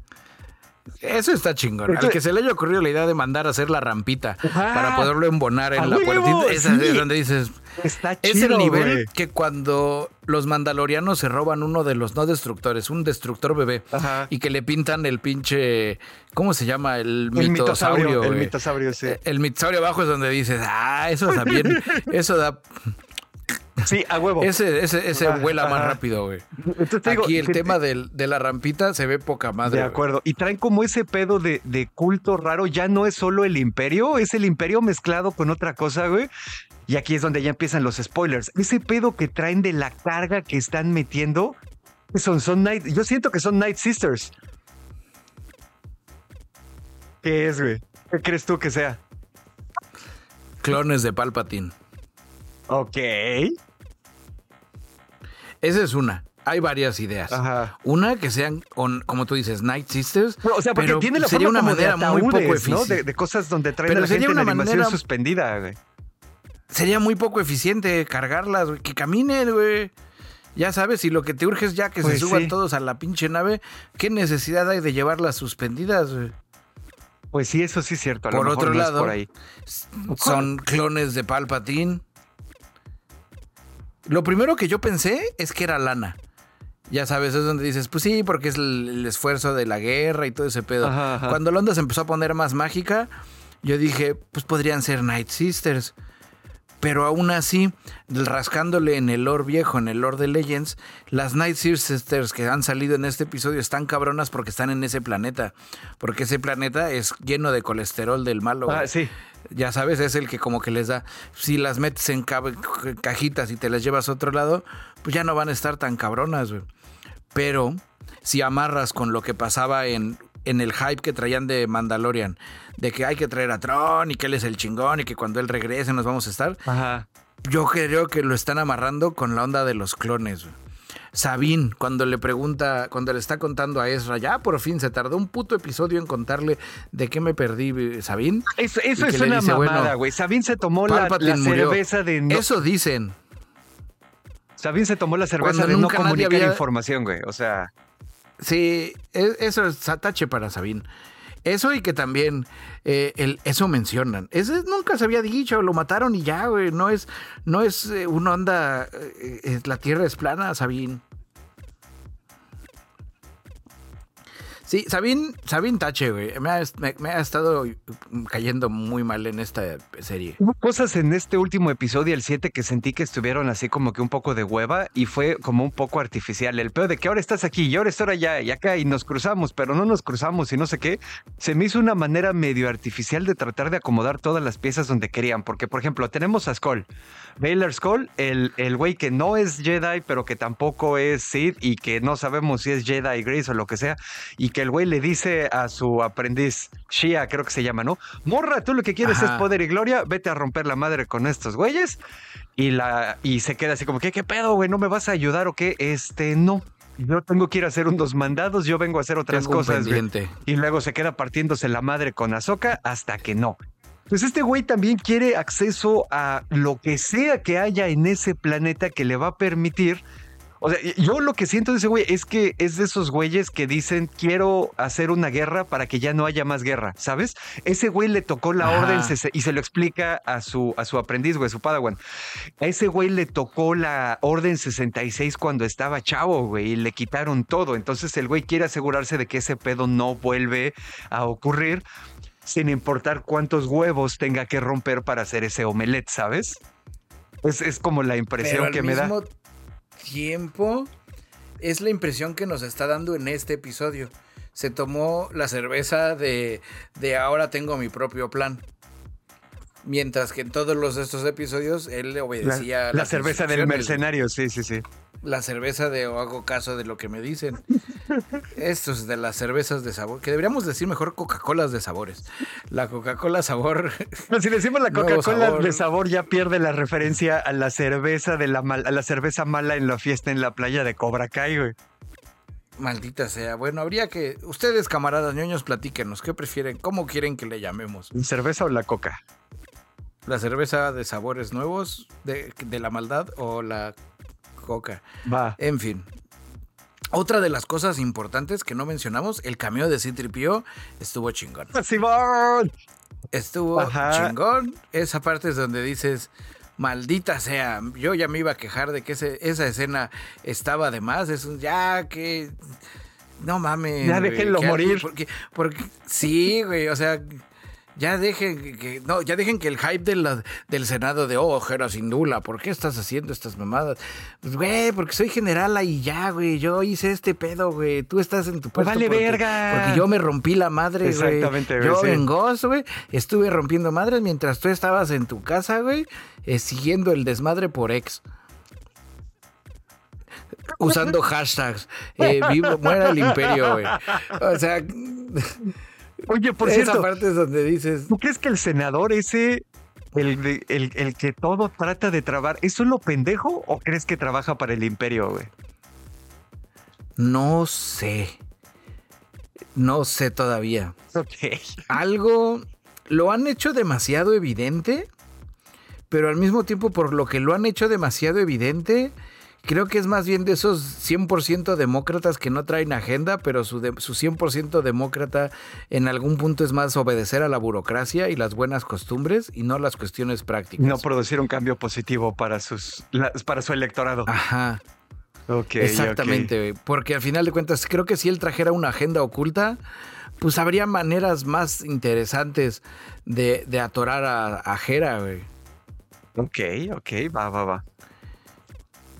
Eso está chingón. Al que se le haya ocurrido la idea de mandar a hacer la rampita Ajá. para poderlo embonar en ¡A la huevo! puertita, esa Sí. es donde dices. Está Es chido, el nivel que cuando los mandalorianos se roban uno de los no destructores, un destructor bebé, Ajá. y que le pintan el pinche. ¿Cómo se llama? El El mitosaurio. mitosaurio, el mitosaurio, sí. El mitosaurio abajo es donde dices, ah, eso da bien. eso da. Sí, a huevo. Ese, ese, vuela más rápido, güey. Entonces te digo, Aquí el tema del- de la rampita se ve poca madre. De güey. acuerdo. Y traen como ese pedo de, de culto raro. Ya no es solo el imperio, es el imperio mezclado con otra cosa, güey. Y aquí es donde ya empiezan los spoilers. Ese pedo que traen de la carga que están metiendo. ¿qué Son, son Night. Yo siento que son Night Sisters. ¿Qué es, güey? ¿Qué crees tú que sea? Clones de Palpatine. Ok. Esa es una. Hay varias ideas. Ajá. Una que sean, con, como tú dices, Night Sisters. Pero, o sea, porque pero tiene la sería forma una de manera muy poco eficiente. De, de cosas donde traen Pero a la sería gente en una animación manera- suspendida, güey. Sería muy poco eficiente cargarlas, güey. Que caminen, güey. Ya sabes, si lo que te urge es ya que Pues se suban sí. todos a la pinche nave, ¿qué necesidad hay de llevarlas suspendidas, güey? Pues sí, eso sí es cierto. A lo Por mejor otro no lado, por ahí. Son clones de Palpatine. Lo primero que yo pensé es que era lana. Ya sabes, es donde dices, pues sí, porque es el, el esfuerzo de la guerra y todo ese pedo. Ajá, ajá. Cuando la onda se empezó a poner más mágica, yo dije, pues podrían ser Night Sisters. Pero aún así, rascándole en el lore viejo, en el lore de Legends, las Night Sisters que han salido en este episodio están cabronas porque están en ese planeta. Porque ese planeta es lleno de colesterol del malo. Ah, sí. Ya sabes, es el que como que les da. Si las metes en cajitas y te las llevas a otro lado, pues ya no van a estar tan cabronas, güey. Pero si amarras con lo que pasaba en en el hype que traían de Mandalorian, de que hay que traer a Tron y que él es el chingón y que cuando él regrese nos vamos a estar. Ajá. Yo creo que lo están amarrando con la onda de los clones. Sabine, cuando le pregunta, cuando le está contando a Ezra, ya por fin se tardó un puto episodio en contarle de qué me perdí, Sabine. Eso, eso es una mamada, güey. Sabine se tomó la, cerveza de no... Eso dicen. Sabine se tomó la cerveza de no comunicar información, güey. O sea. Sí, e, eso es atache para Sabine. Eso y que también eh, el, eso mencionan. Ese nunca se había dicho, lo mataron y ya, güey. No es, no es eh, una onda, eh, la tierra es plana, Sabine. Sí, Sabine, Sabine Tache, güey, me ha, estado cayendo muy mal en esta serie. Hubo cosas en este último episodio, el 7, que sentí que estuvieron así como que un poco de hueva y fue como un poco artificial. El peor de que ahora estás aquí y ahora estoy allá y acá y nos cruzamos, pero no nos cruzamos y no sé qué, se me hizo una manera medio artificial de tratar de acomodar todas las piezas donde querían. Porque, por ejemplo, tenemos a Skull, Baylor Skull, el, el güey que no es Jedi, pero que tampoco es Sith y que no sabemos si es Jedi Gris o lo que sea, y que el güey le dice a su aprendiz, Shia, creo que se llama, ¿no? Morra, tú lo que quieres es poder y gloria, vete a romper la madre con estos güeyes. Y, la, y se queda así como, ¿qué, qué pedo, güey? ¿No me vas a ayudar o qué? Este, no. Yo tengo que ir a hacer unos mandados, yo vengo a hacer otras cosas. Y luego se queda partiéndose la madre con Azoka hasta que no. Pues este güey también quiere acceso a lo que sea que haya en ese planeta que le va a permitir o sea, yo lo que siento de ese güey es que es de esos güeyes que dicen quiero hacer una guerra para que ya no haya más guerra, ¿sabes? Ese güey le tocó la orden y se lo explica a su, a su aprendiz, güey, su padawan. A ese güey le tocó la orden 66 cuando estaba chavo, güey, y le quitaron todo. Entonces el güey quiere asegurarse de que ese pedo no vuelve a ocurrir sin importar cuántos huevos tenga que romper para hacer ese omelette, ¿sabes? Es, es como la impresión que me da tiempo es la impresión que nos está dando en este episodio. Se tomó la cerveza de, de ahora tengo mi propio plan. Mientras que en todos los estos episodios él obedecía. La, la cerveza del mercenario, sí, sí, sí la cerveza de o hago caso de lo que me dicen. Estos de las cervezas de sabor, que deberíamos decir mejor Coca-Colas de sabores. La Coca-Cola sabor. si decimos la Coca-Cola de sabor ya pierde la referencia a la cerveza de la a la cerveza mala en la fiesta en la playa de Cobra Kai, güey. Maldita sea. Bueno, habría que. Ustedes, camaradas ñoños, platíquenos. ¿Qué prefieren? ¿Cómo quieren que le llamemos? ¿Cerveza o la coca? ¿La cerveza de sabores nuevos de, de la maldad o la coca. Va. En fin. Otra de las cosas importantes que no mencionamos, el cameo de Citripio estuvo chingón. ¡Simón! Estuvo chingón. Esa parte es donde dices, maldita sea, yo ya me iba a quejar de que esa escena estaba de más. Es un, ya que... No mames. Ya déjenlo morir. Porque, porque sí, güey, o sea ya dejen que, no, ya dejen que el hype de del Senado de, oh, Jera sin dula, ¿por qué estás haciendo estas mamadas? Pues, güey, porque soy general ahí ya, güey, yo hice este pedo, güey, tú estás en tu puesto. Vale, verga. Porque yo me rompí la madre, güey. Exactamente, Yo en Ghost, güey, estuve rompiendo madres mientras tú estabas en tu casa, güey, eh, siguiendo el desmadre por ex usando hashtags. Eh, vivo, muera el imperio, güey. O sea, Oye, por Esa cierto. parte es donde dices. ¿Tú crees que el senador ese, el, el, el que todo trata de trabar, ¿es lo pendejo o crees que trabaja para el imperio, güey? No sé. No sé todavía. Ok. Algo lo han hecho demasiado evidente, pero al mismo tiempo por lo que lo han hecho demasiado evidente, Creo que es más bien de esos 100% demócratas que no traen agenda, pero su, su 100% demócrata en algún punto es más obedecer a la burocracia y las buenas costumbres y no las cuestiones prácticas. No producir un cambio positivo para, sus, para su electorado. Ajá. Ok. Exactamente, porque al final de cuentas creo que si él trajera una agenda oculta, pues habría maneras más interesantes de, atorar a, a Jera, güey. Ok, ok, va, va, va.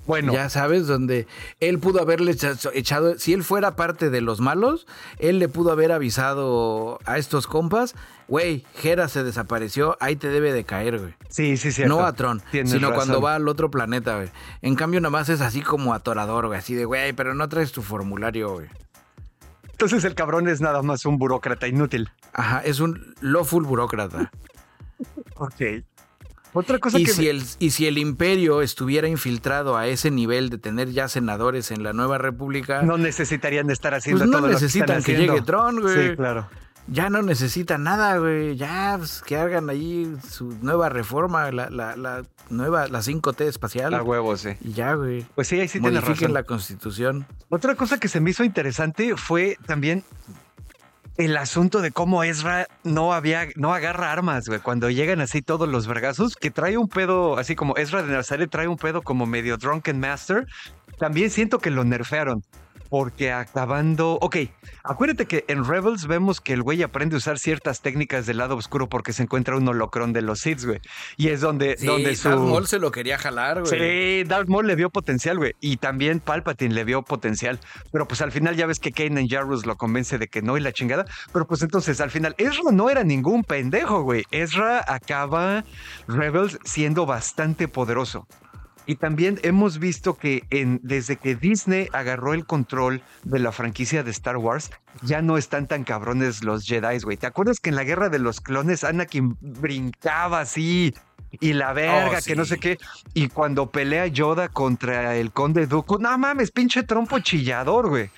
Bueno, Ya sabes, donde él pudo haberle echa- echado, si él fuera parte de los malos, él le pudo haber avisado a estos compas, güey, Hera se desapareció, ahí te debe de caer, güey. sí, sí, sí. No a Tron, Tienes sino razón. cuando va al otro planeta, güey. En cambio, nada más es así como atorador, güey. Así de, güey, pero no traes tu formulario, güey. Entonces el cabrón es nada más un burócrata inútil. Ajá, es un lawful burócrata. Ok. Otra cosa Y que... si, el, y si el imperio estuviera infiltrado a ese nivel de tener ya senadores en la nueva república, No necesitarían estar haciendo Pues no todo lo que necesitan están que llegue Tron, güey. Sí, claro. ya no necesitan nada, güey. Ya pues, que hagan ahí su nueva reforma, la, la, la nueva, la 5T espacial. A huevos, sí. y ya, güey. Pues sí, ahí sí Modifiquen razón. la constitución. Otra cosa que se me hizo interesante fue también el asunto de cómo Ezra no había, no agarra armas, güey. Cuando llegan así todos los vergazos, que trae un pedo, así como Ezra de Nazaret trae un pedo como medio Drunken Master. También siento que lo nerfearon. Porque acabando. Ok, acuérdate que en Rebels vemos que el güey aprende a usar ciertas técnicas del lado oscuro porque se encuentra un holocrón de los Sith, güey. Y es donde, Sí, donde su. Darth Maul se lo quería jalar, güey. Sí, Darth Maul le vio potencial, güey. Y también Palpatine le vio potencial. Pero pues al final ya ves que Kanan Jarrus lo convence de que no y la chingada. Pero pues entonces al final Ezra no era ningún pendejo, güey. Ezra acaba Rebels siendo bastante poderoso. Y también hemos visto que en, desde que Disney agarró el control de la franquicia de Star Wars, ya no están tan cabrones los Jedi, güey. ¿Te acuerdas que en la guerra de los clones Anakin brincaba así y la verga, Oh, que no sé qué? Y cuando pelea Yoda contra el conde Dooku, no mames, pinche trompo chillador, güey.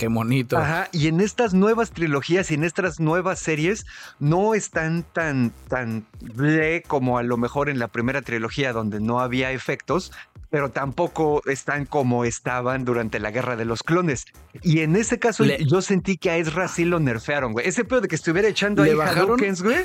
Qué bonito. Ajá, y en estas nuevas trilogías y en estas nuevas series no están tan, tan ble como a lo mejor en la primera trilogía donde no había efectos, pero tampoco están como estaban durante la guerra de los clones. Y en ese caso Le- yo sentí que a Ezra sí lo nerfearon, güey. Ese pedo de que estuviera echando ¿Le ahí bajaron? Hadoukens, güey.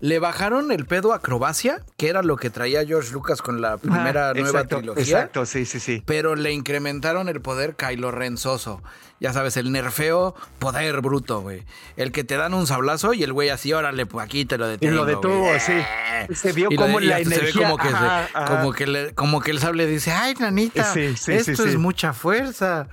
Le bajaron el pedo a acrobacia, que era lo que traía George Lucas con la primera Ajá, nueva exacto, trilogía. Exacto, sí, sí, sí. Pero le incrementaron el poder Kylo Renzoso. Ya sabes, el nerfeo, poder bruto, güey. El que te dan un sablazo y el güey así, órale, pues aquí te lo Y detengo. lo detuvo, güey. sí. Se vio Y como de- y la hasta se ve energía. como que, se- ajá, ajá. como, que le- como que el sable dice, ay, nanita, Sí, sí, esto sí, es mucha fuerza.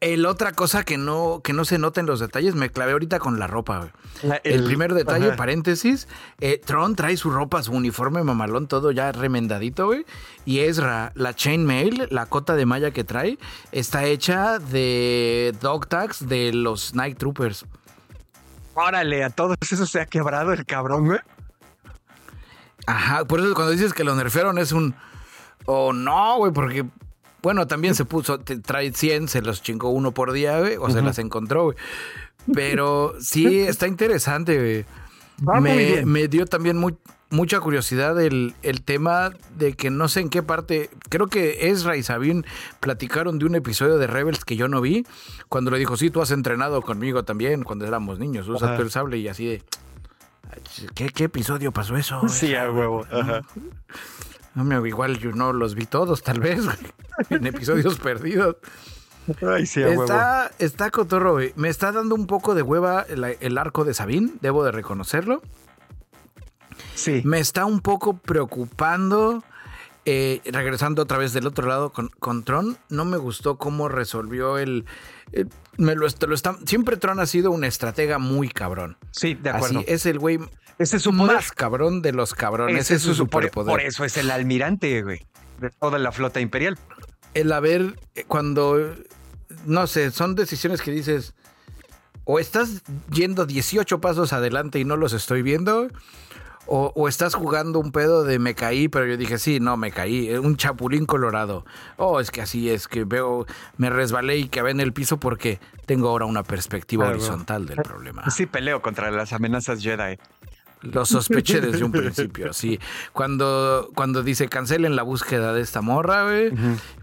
El otra cosa que no, que no se nota en los detalles, me clavé ahorita con la ropa, güey. La- El, el- primer detalle, ajá. paréntesis, eh, Tron trae su ropa, su uniforme mamalón, todo ya remendadito, güey. Y Ezra, la chainmail, la cota de malla que trae, está hecha de dog tags de los Night Troopers. Órale, a todos eso se ha quebrado el cabrón, güey. Ajá, por eso cuando dices que lo nerfearon es un... Oh, no, güey, porque... Bueno, también se puso, te- trae 100, se los chingó uno por día, güey, o se las encontró, güey. Pero sí, está interesante, güey. Va muy me, bien. me dio también mu- mucha curiosidad el, el tema de que no sé en qué parte, creo que Ezra y Sabine platicaron de un episodio de Rebels que yo no vi, cuando le dijo, sí, tú has entrenado conmigo también cuando éramos niños, usa Ajá. tú el sable y así de... ¿Qué, qué episodio pasó eso? Sí, a huevo. Ajá. No, me- igual yo no los vi todos, tal vez, en episodios perdidos. Ay, sí, huevo. Está, está cotorro, güey. Me está dando un poco de hueva el, el arco de Sabine, debo de reconocerlo. Sí. Me está un poco preocupando. eh, regresando otra vez del otro lado con, con Tron, no me gustó cómo resolvió el. el- me lo, lo está, siempre Tron ha sido un estratega muy cabrón. Sí, de acuerdo. Así, es el güey Ese es su poder. más cabrón de los cabrones. Ese es su poder. superpoder. Por eso es el almirante, güey. De toda la flota imperial. el haber, eh, cuando, no sé, son decisiones que dices, o estás yendo 18 pasos adelante y no los estoy viendo, o, o estás jugando un pedo de me caí, pero yo dije, sí, no, me caí, eh, un chapulín colorado. Oh, es que así es, que veo, me resbalé y quedé en el piso porque tengo ahora una perspectiva horizontal del problema. Sí, peleo contra las amenazas Jedi. Lo sospeché desde un principio, sí. Cuando, cuando dice cancelen la búsqueda de esta morra, güey,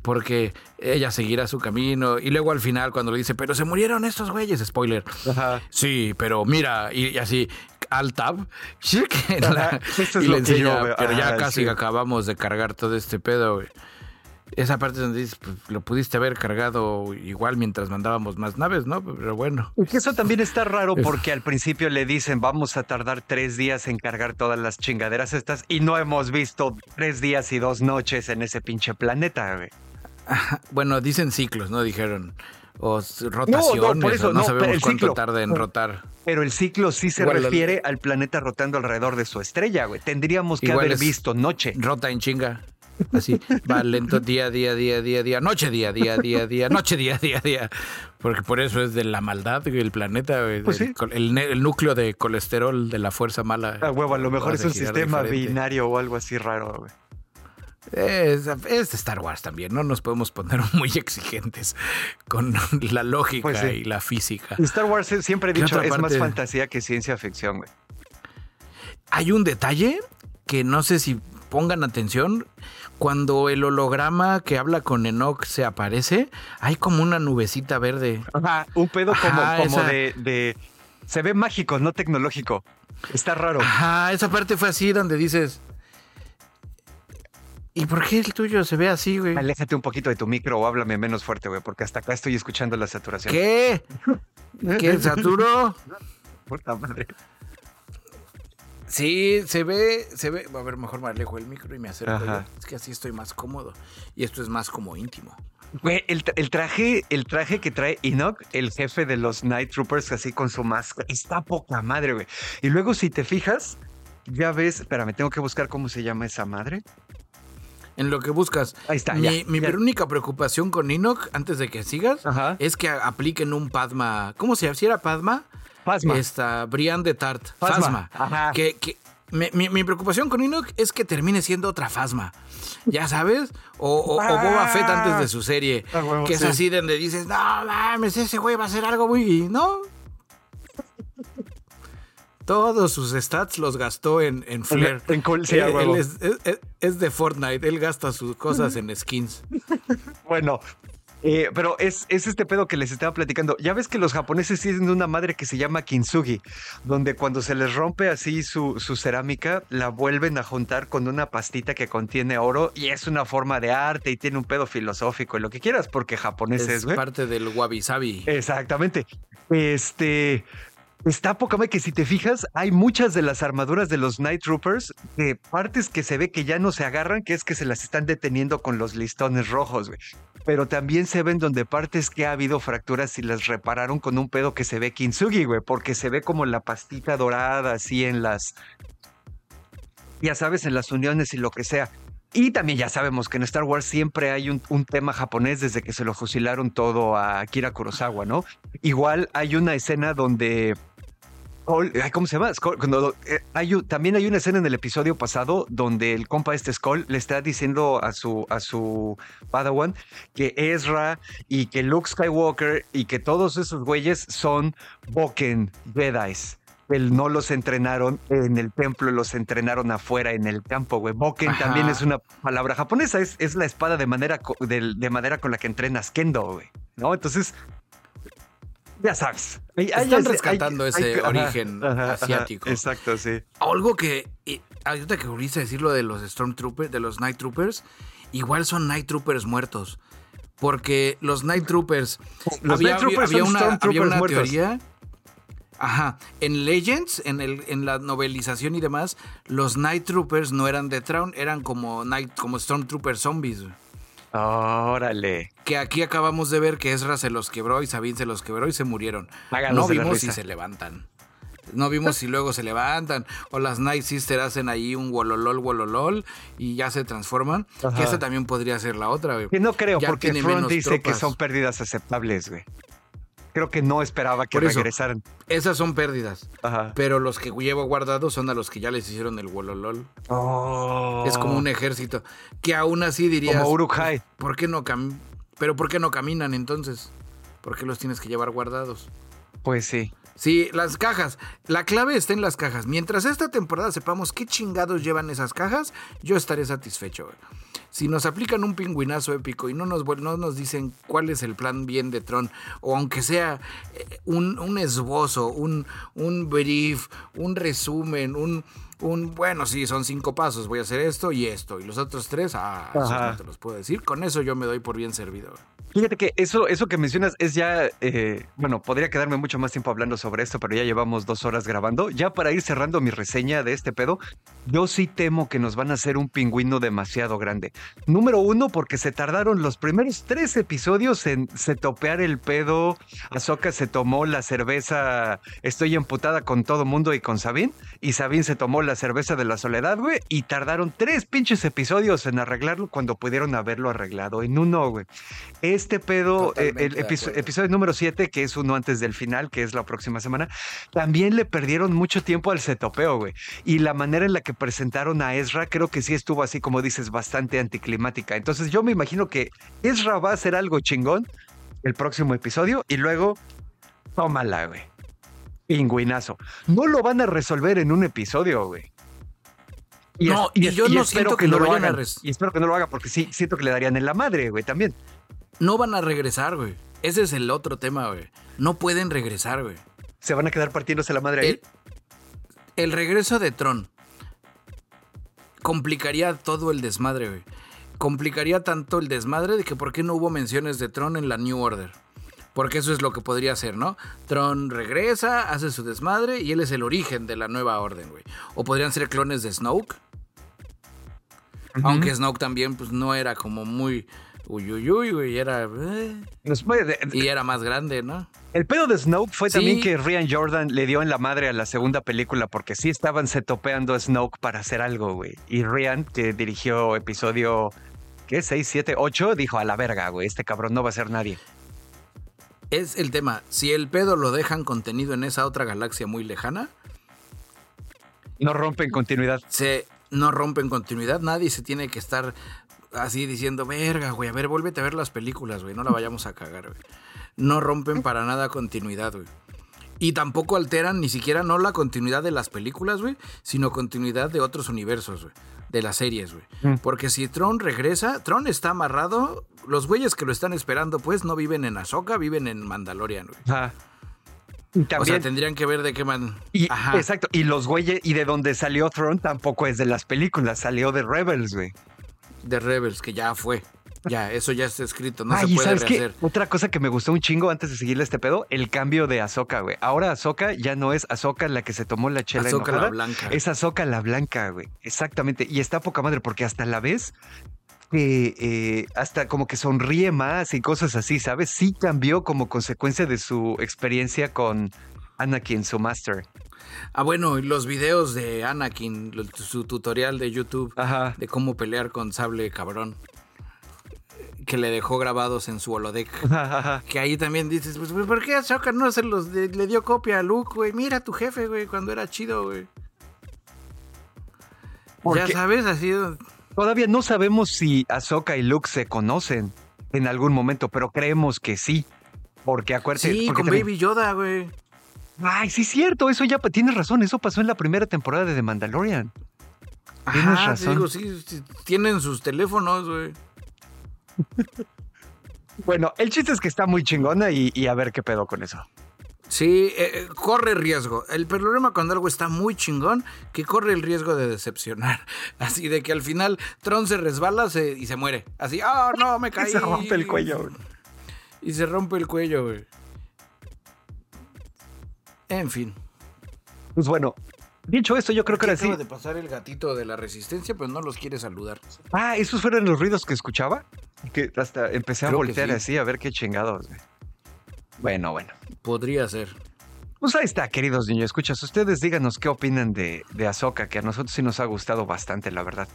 porque ella seguirá su camino. Y luego al final, cuando le dice, pero se murieron estos güeyes, spoiler. Ajá. Sí, pero mira, y, y así, al tab, la- Ajá, es y lo le yo enseña, pero ya Ajá, casi sí. acabamos de cargar todo este pedo, güey. Esa parte donde dices, pues, lo pudiste haber cargado igual mientras mandábamos más naves, ¿no? Pero bueno. Y que eso también está raro porque al principio le dicen vamos a tardar tres días en cargar todas las chingaderas estas y no hemos visto tres días y dos noches en ese pinche planeta, güey. Bueno, dicen ciclos, ¿no? Dijeron. O rotaciones. por eso, o no, no, sabemos el cuánto ciclo. tarda en rotar. Pero el ciclo sí se Igual el- refiere al planeta rotando alrededor de su estrella, güey. Tendríamos que haber visto noche. Rota en chinga. Así, va lento día, día, día, día, día, noche, día, día, día, día, noche, día, día, día. Porque por eso es de la maldad el planeta, Pues el, sí. col- el ne- el núcleo de colesterol de la fuerza mala. Ah, huevo, a lo mejor es un sistema diferente. binario o algo así raro, güey. Es, es Star Wars también, no nos podemos poner muy exigentes con la lógica Pues sí. y la física. Star Wars siempre he ¿Qué dicho, es más fantasía que ciencia ficción, güey. Hay un detalle que no sé si pongan atención. Cuando el holograma que habla con Enoch se aparece, hay como una nubecita verde. Ajá, un pedo como, Ajá, como esa- de, de- Se ve mágico, no tecnológico. Está raro. Ajá, esa parte fue así donde dices. ¿Y por qué el tuyo se ve así, güey? Aléjate un poquito de tu micro o háblame menos fuerte, güey, porque hasta acá estoy escuchando la saturación. ¿Qué? ¿Qué, Saturo? Puta madre. Sí, se ve, se ve. A ver, mejor me alejo el micro y me acerco. Yo. Es que así estoy más cómodo. Y esto es más como íntimo. Güey, el, tra- el traje, el traje que trae Enoch, el jefe de los Night Troopers, así con su máscara, está poca madre, güey. Y luego, si te fijas, ya ves, espérame, tengo que buscar cómo se llama esa madre. En lo que buscas. Ahí está, Mi, ya, mi ya. única preocupación con Enoch, antes de que sigas, Ajá. es que apliquen un Padma. ¿Cómo se llama? ¿Si era Padma? Pasma. Esta, Brian de Tart. Fasma. ajá. Que, que- mi, mi- mi preocupación con Enoch es que termine siendo otra Fasma. ¿Ya sabes? O, o- o Boba Fett antes de su serie. Ah, huevo, que es sí. así donde dices, no mames, ese güey va a hacer algo muy. No. Todos sus stats los gastó en, en Flair. en col- sí, Él- él es- es- es de Fortnite. Él gasta sus cosas en skins. Bueno, eh, pero es, es este pedo que les estaba platicando. Ya ves que los japoneses tienen una madre que se llama kintsugi, donde cuando se les rompe así su, su cerámica, la vuelven a juntar con una pastita que contiene oro y es una forma de arte y tiene un pedo filosófico y lo que quieras, porque japoneses, Es güey. parte del wabi sabi. Exactamente. Este. Está poca que si te fijas, hay muchas de las armaduras de los Night Troopers de partes que se ve que ya no se agarran, que es que se las están deteniendo con los listones rojos, güey. Pero también se ven donde partes que ha habido fracturas y las repararon con un pedo que se ve kintsugi, güey, porque se ve como la pastita dorada así en las, ya sabes, en las uniones y lo que sea. Y también ya sabemos que en Star Wars siempre hay un, un tema japonés desde que se lo fusilaron todo a Akira Kurosawa, ¿no? Igual hay una escena donde... ¿Cómo se llama? Skull- cuando, eh, hay también hay una escena en el episodio pasado donde el compa este Skull le está diciendo a su, a su Padawan que Ezra y que Luke Skywalker y que todos esos güeyes son Boken Jedis. Él no los entrenaron en el templo, los entrenaron afuera en el campo, güey. Boken Ajá. también es una palabra japonesa, es, es la espada de madera, co- de, de madera con la que entrenas Kendo, güey. ¿No? Entonces, ya sabes. Hay- Están rescatando hay- ese ajá, origen ajá, ajá, asiático. exacto, sí. Algo que, y ahorita que volviste a decir lo de los Stormtroopers, de los Night Troopers, igual son Night Troopers muertos. Porque los Night Troopers. Los había, Night Troopers había son una, había Stormtroopers una muertos. teoría. Ajá. En Legends, en, el, en la novelización y demás, los Night Troopers no eran de Traun, eran como, Night, como Stormtrooper zombies. Órale. Que aquí acabamos de ver que Ezra se los quebró y Sabine se los quebró y se murieron. Háganos no vimos si se levantan. No vimos si luego se levantan o las Night Sister hacen ahí un wololol, wololol y ya se transforman. Ajá. Que esa también podría ser la otra, güey. No creo, Ya porque Front dice que son pérdidas aceptables, güey. Creo que no esperaba que eso. regresaran. Esas son pérdidas. Ajá. Pero los que llevo guardados son a los que ya les hicieron el wololol. Es como un ejército. Que aún así dirías. Oh. Como Uruk-hai. ¿Por qué no cam Pero ¿por qué no caminan entonces? ¿Por qué los tienes que llevar guardados? Pues sí. Sí, las cajas. La clave está en las cajas. Mientras esta temporada sepamos qué chingados llevan esas cajas, yo estaré satisfecho. güey. Si nos aplican un pingüinazo épico y no nos, no nos dicen cuál es el plan bien de Tron, o aunque sea eh, un, un esbozo, un, un brief, un resumen, un, un, bueno, sí, son cinco pasos, voy a hacer esto y esto, y los otros tres, ah, no te los puedo decir. Con eso yo me doy por bien servido. Fíjate que eso, eso que mencionas es ya, eh, bueno, podría quedarme mucho más tiempo hablando sobre esto, pero ya llevamos dos horas grabando. Ya para ir cerrando mi reseña de este pedo, yo sí temo que nos van a hacer un pingüino demasiado grande. Número uno, porque se tardaron los primeros tres episodios en se topear el pedo. Ahsoka se tomó la cerveza, estoy emputada con todo mundo y con Sabine, y Sabine se tomó la cerveza de la soledad, güey, y tardaron tres pinches episodios en arreglarlo cuando pudieron haberlo arreglado en uno, güey. Este pedo, eh, el episo- episodio número 7, que es uno antes del final, que es la próxima semana, también le perdieron mucho tiempo al setopeo, güey. Y la manera en la que presentaron a Ezra, creo que sí estuvo así, como dices, bastante anticlimática. Entonces yo me imagino que Ezra va a hacer algo chingón el próximo episodio y luego, tómala, güey. Pingüinazo. No lo van a resolver en un episodio, güey. No, y yo no siento que lo vayan a hagan. Y espero que no lo haga porque sí, siento que le darían en la madre, güey, también. No van a regresar, güey. Ese es el otro tema, güey. No pueden regresar, güey. Se van a quedar partiéndose la madre ahí. El, el regreso de Tron complicaría todo el desmadre, güey. Complicaría tanto el desmadre de que por qué no hubo menciones de Tron en la New Order. Porque eso es lo que podría ser, ¿no? Tron regresa, hace su desmadre y él es el origen de la nueva orden, güey. O podrían ser clones de Snoke. Aunque Snoke también, pues no era como muy. Uy, uy, uy, güey. Era. eh, de- y era más grande, ¿no? El pedo de Snoke fue Sí. también que Rian Jordan le dio en la madre a la segunda película porque sí estaban setopeando a Snoke para hacer algo, güey. Y Rian, que dirigió episodio, ¿qué? 6, 7, 8, dijo a la verga, güey, este cabrón no va a ser nadie. Es el tema. Si el pedo lo dejan contenido en esa otra galaxia muy lejana, No rompen continuidad. se no rompen continuidad. Nadie se tiene que estar así diciendo, verga, güey, a ver, vuélvete a ver las películas, güey. No la vayamos a cagar, güey. No rompen para nada continuidad, güey. Y tampoco alteran ni siquiera no la continuidad de las películas, güey, sino continuidad de otros universos, güey. De las series, güey. Mm. Porque si Tron regresa, Tron está amarrado. Los güeyes que lo están esperando, pues, no viven en Ahsoka, viven en Mandalorian, güey. Ajá. Y O sea, también, tendrían que ver de qué man. y, Ajá. exacto, y los güeyes, y de donde salió Throne tampoco es de las películas, salió de Rebels, güey. De Rebels, que ya fue. Ya, eso ya está escrito, no Ay, se ¿y puede ¿sabes qué? Otra cosa que me gustó un chingo antes de seguirle este pedo, el cambio de Ahsoka, güey. Ahora Ahsoka ya no es Ahsoka la que se tomó la chela Ahsoka la enojada. blanca. Es Ahsoka la blanca, güey. Exactamente. Y está poca madre porque hasta la vez que eh, hasta como que sonríe más y cosas así, ¿sabes? Sí cambió como consecuencia de su experiencia con Anakin, su master. Ah, bueno, los videos de Anakin, su tutorial de YouTube Ajá. de cómo pelear con sable cabrón, que le dejó grabados en su holodeck. Ajá. Que ahí también dices, pues, ¿por qué Ahsoka no se los le, le dio copia a Luke, güey? Mira a tu jefe, güey, cuando era chido, güey. Ya sabes, así. Todavía no sabemos si Ahsoka y Luke se conocen en algún momento, pero creemos que sí. Porque acuérdate. Sí, porque con también- Baby Yoda, güey. Ay, sí, es cierto. Eso ya tienes razón. Eso pasó en la primera temporada de The Mandalorian. Tienes Ajá, razón. digo, sí, sí, tienen sus teléfonos, güey. Bueno, el chiste es que está muy chingona y, y a ver qué pedo con eso. Sí, eh, eh, corre riesgo. El problema cuando algo está muy chingón, que corre el riesgo de decepcionar. Así de que al final Tron se resbala se- y se muere. Así, ah, no, me caí. Se rompe el cuello. güey. Y se rompe el cuello, güey. En fin. Pues bueno, dicho esto, yo creo que ahora sí. acaba de pasar el gatito de la resistencia, pero no los quiere saludar. Ah, esos fueron los ruidos que escuchaba. Que hasta empecé a Creo voltear sí. así a ver qué chingados. Bueno, bueno. Podría ser. Pues ahí está, queridos niños. Escuchas, ustedes díganos qué opinan de, de Ahsoka, que a nosotros sí nos ha gustado bastante, la verdad.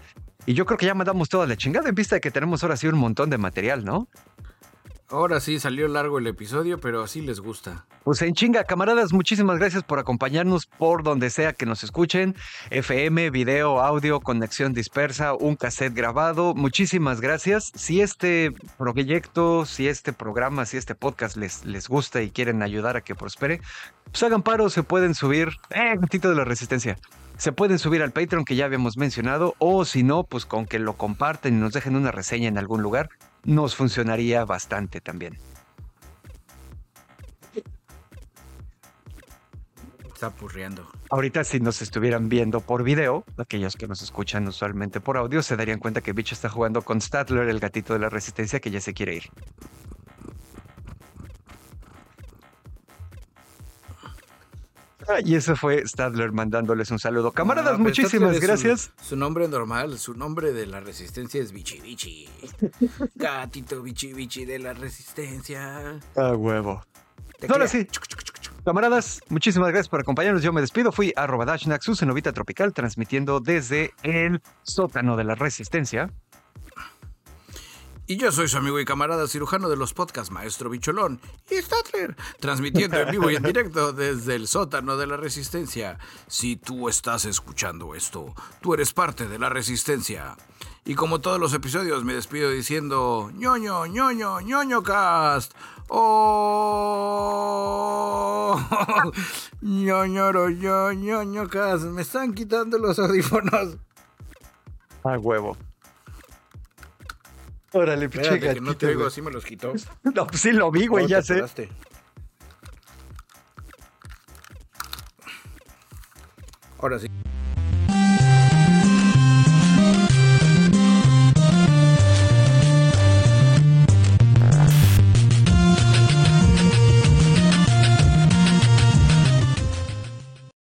Y yo creo que ya mandamos toda la chingada en vista de que tenemos ahora sí un montón de material, ¿no? Ahora sí salió largo el episodio, pero así les gusta. Pues en chinga, camaradas, muchísimas gracias por acompañarnos por donde sea que nos escuchen. FM, video, audio, conexión dispersa, un cassette grabado. Muchísimas gracias. Si este proyecto, si este programa, si este podcast les, les gusta y quieren ayudar a que prospere, pues hagan paro, se pueden subir. Eh, gatito de la resistencia. Se pueden subir al Patreon que ya habíamos mencionado, o si no, pues con que lo comparten y nos dejen una reseña en algún lugar, nos funcionaría bastante también. Está purreando. Ahorita si nos estuvieran viendo por video, aquellos que nos escuchan usualmente por audio, se darían cuenta que Bicho está jugando con Statler, el gatito de la resistencia, que ya se quiere ir. Y eso fue Stadler mandándoles un saludo. Camaradas, Ah, muchísimas gracias. Su, su nombre normal, su nombre de la resistencia es Bichi Bichi. Gatito Bichi Bichi de la resistencia. A huevo. Ahora sí. Camaradas, muchísimas gracias por acompañarnos. Yo me despido. Fui arroba Dashnak, su cenovita tropical, transmitiendo desde el sótano de la resistencia. Y yo soy su amigo y camarada cirujano de los podcasts, Maestro Bicholón y Statler, transmitiendo en vivo y en directo desde el sótano de la resistencia. Si tú estás escuchando esto, tú eres parte de la resistencia. Y como todos los episodios, me despido diciendo ñoño, ñoño, ñoño cast. Oh, ñoñoro, yo, ñoño cast. Me están quitando los audífonos. A huevo. Órale, pinche Espérate que no te gatito, güey. así me los quitó. No, pues sí lo vi, güey, ¿Cómo ya sé. apuraste? Ahora sí.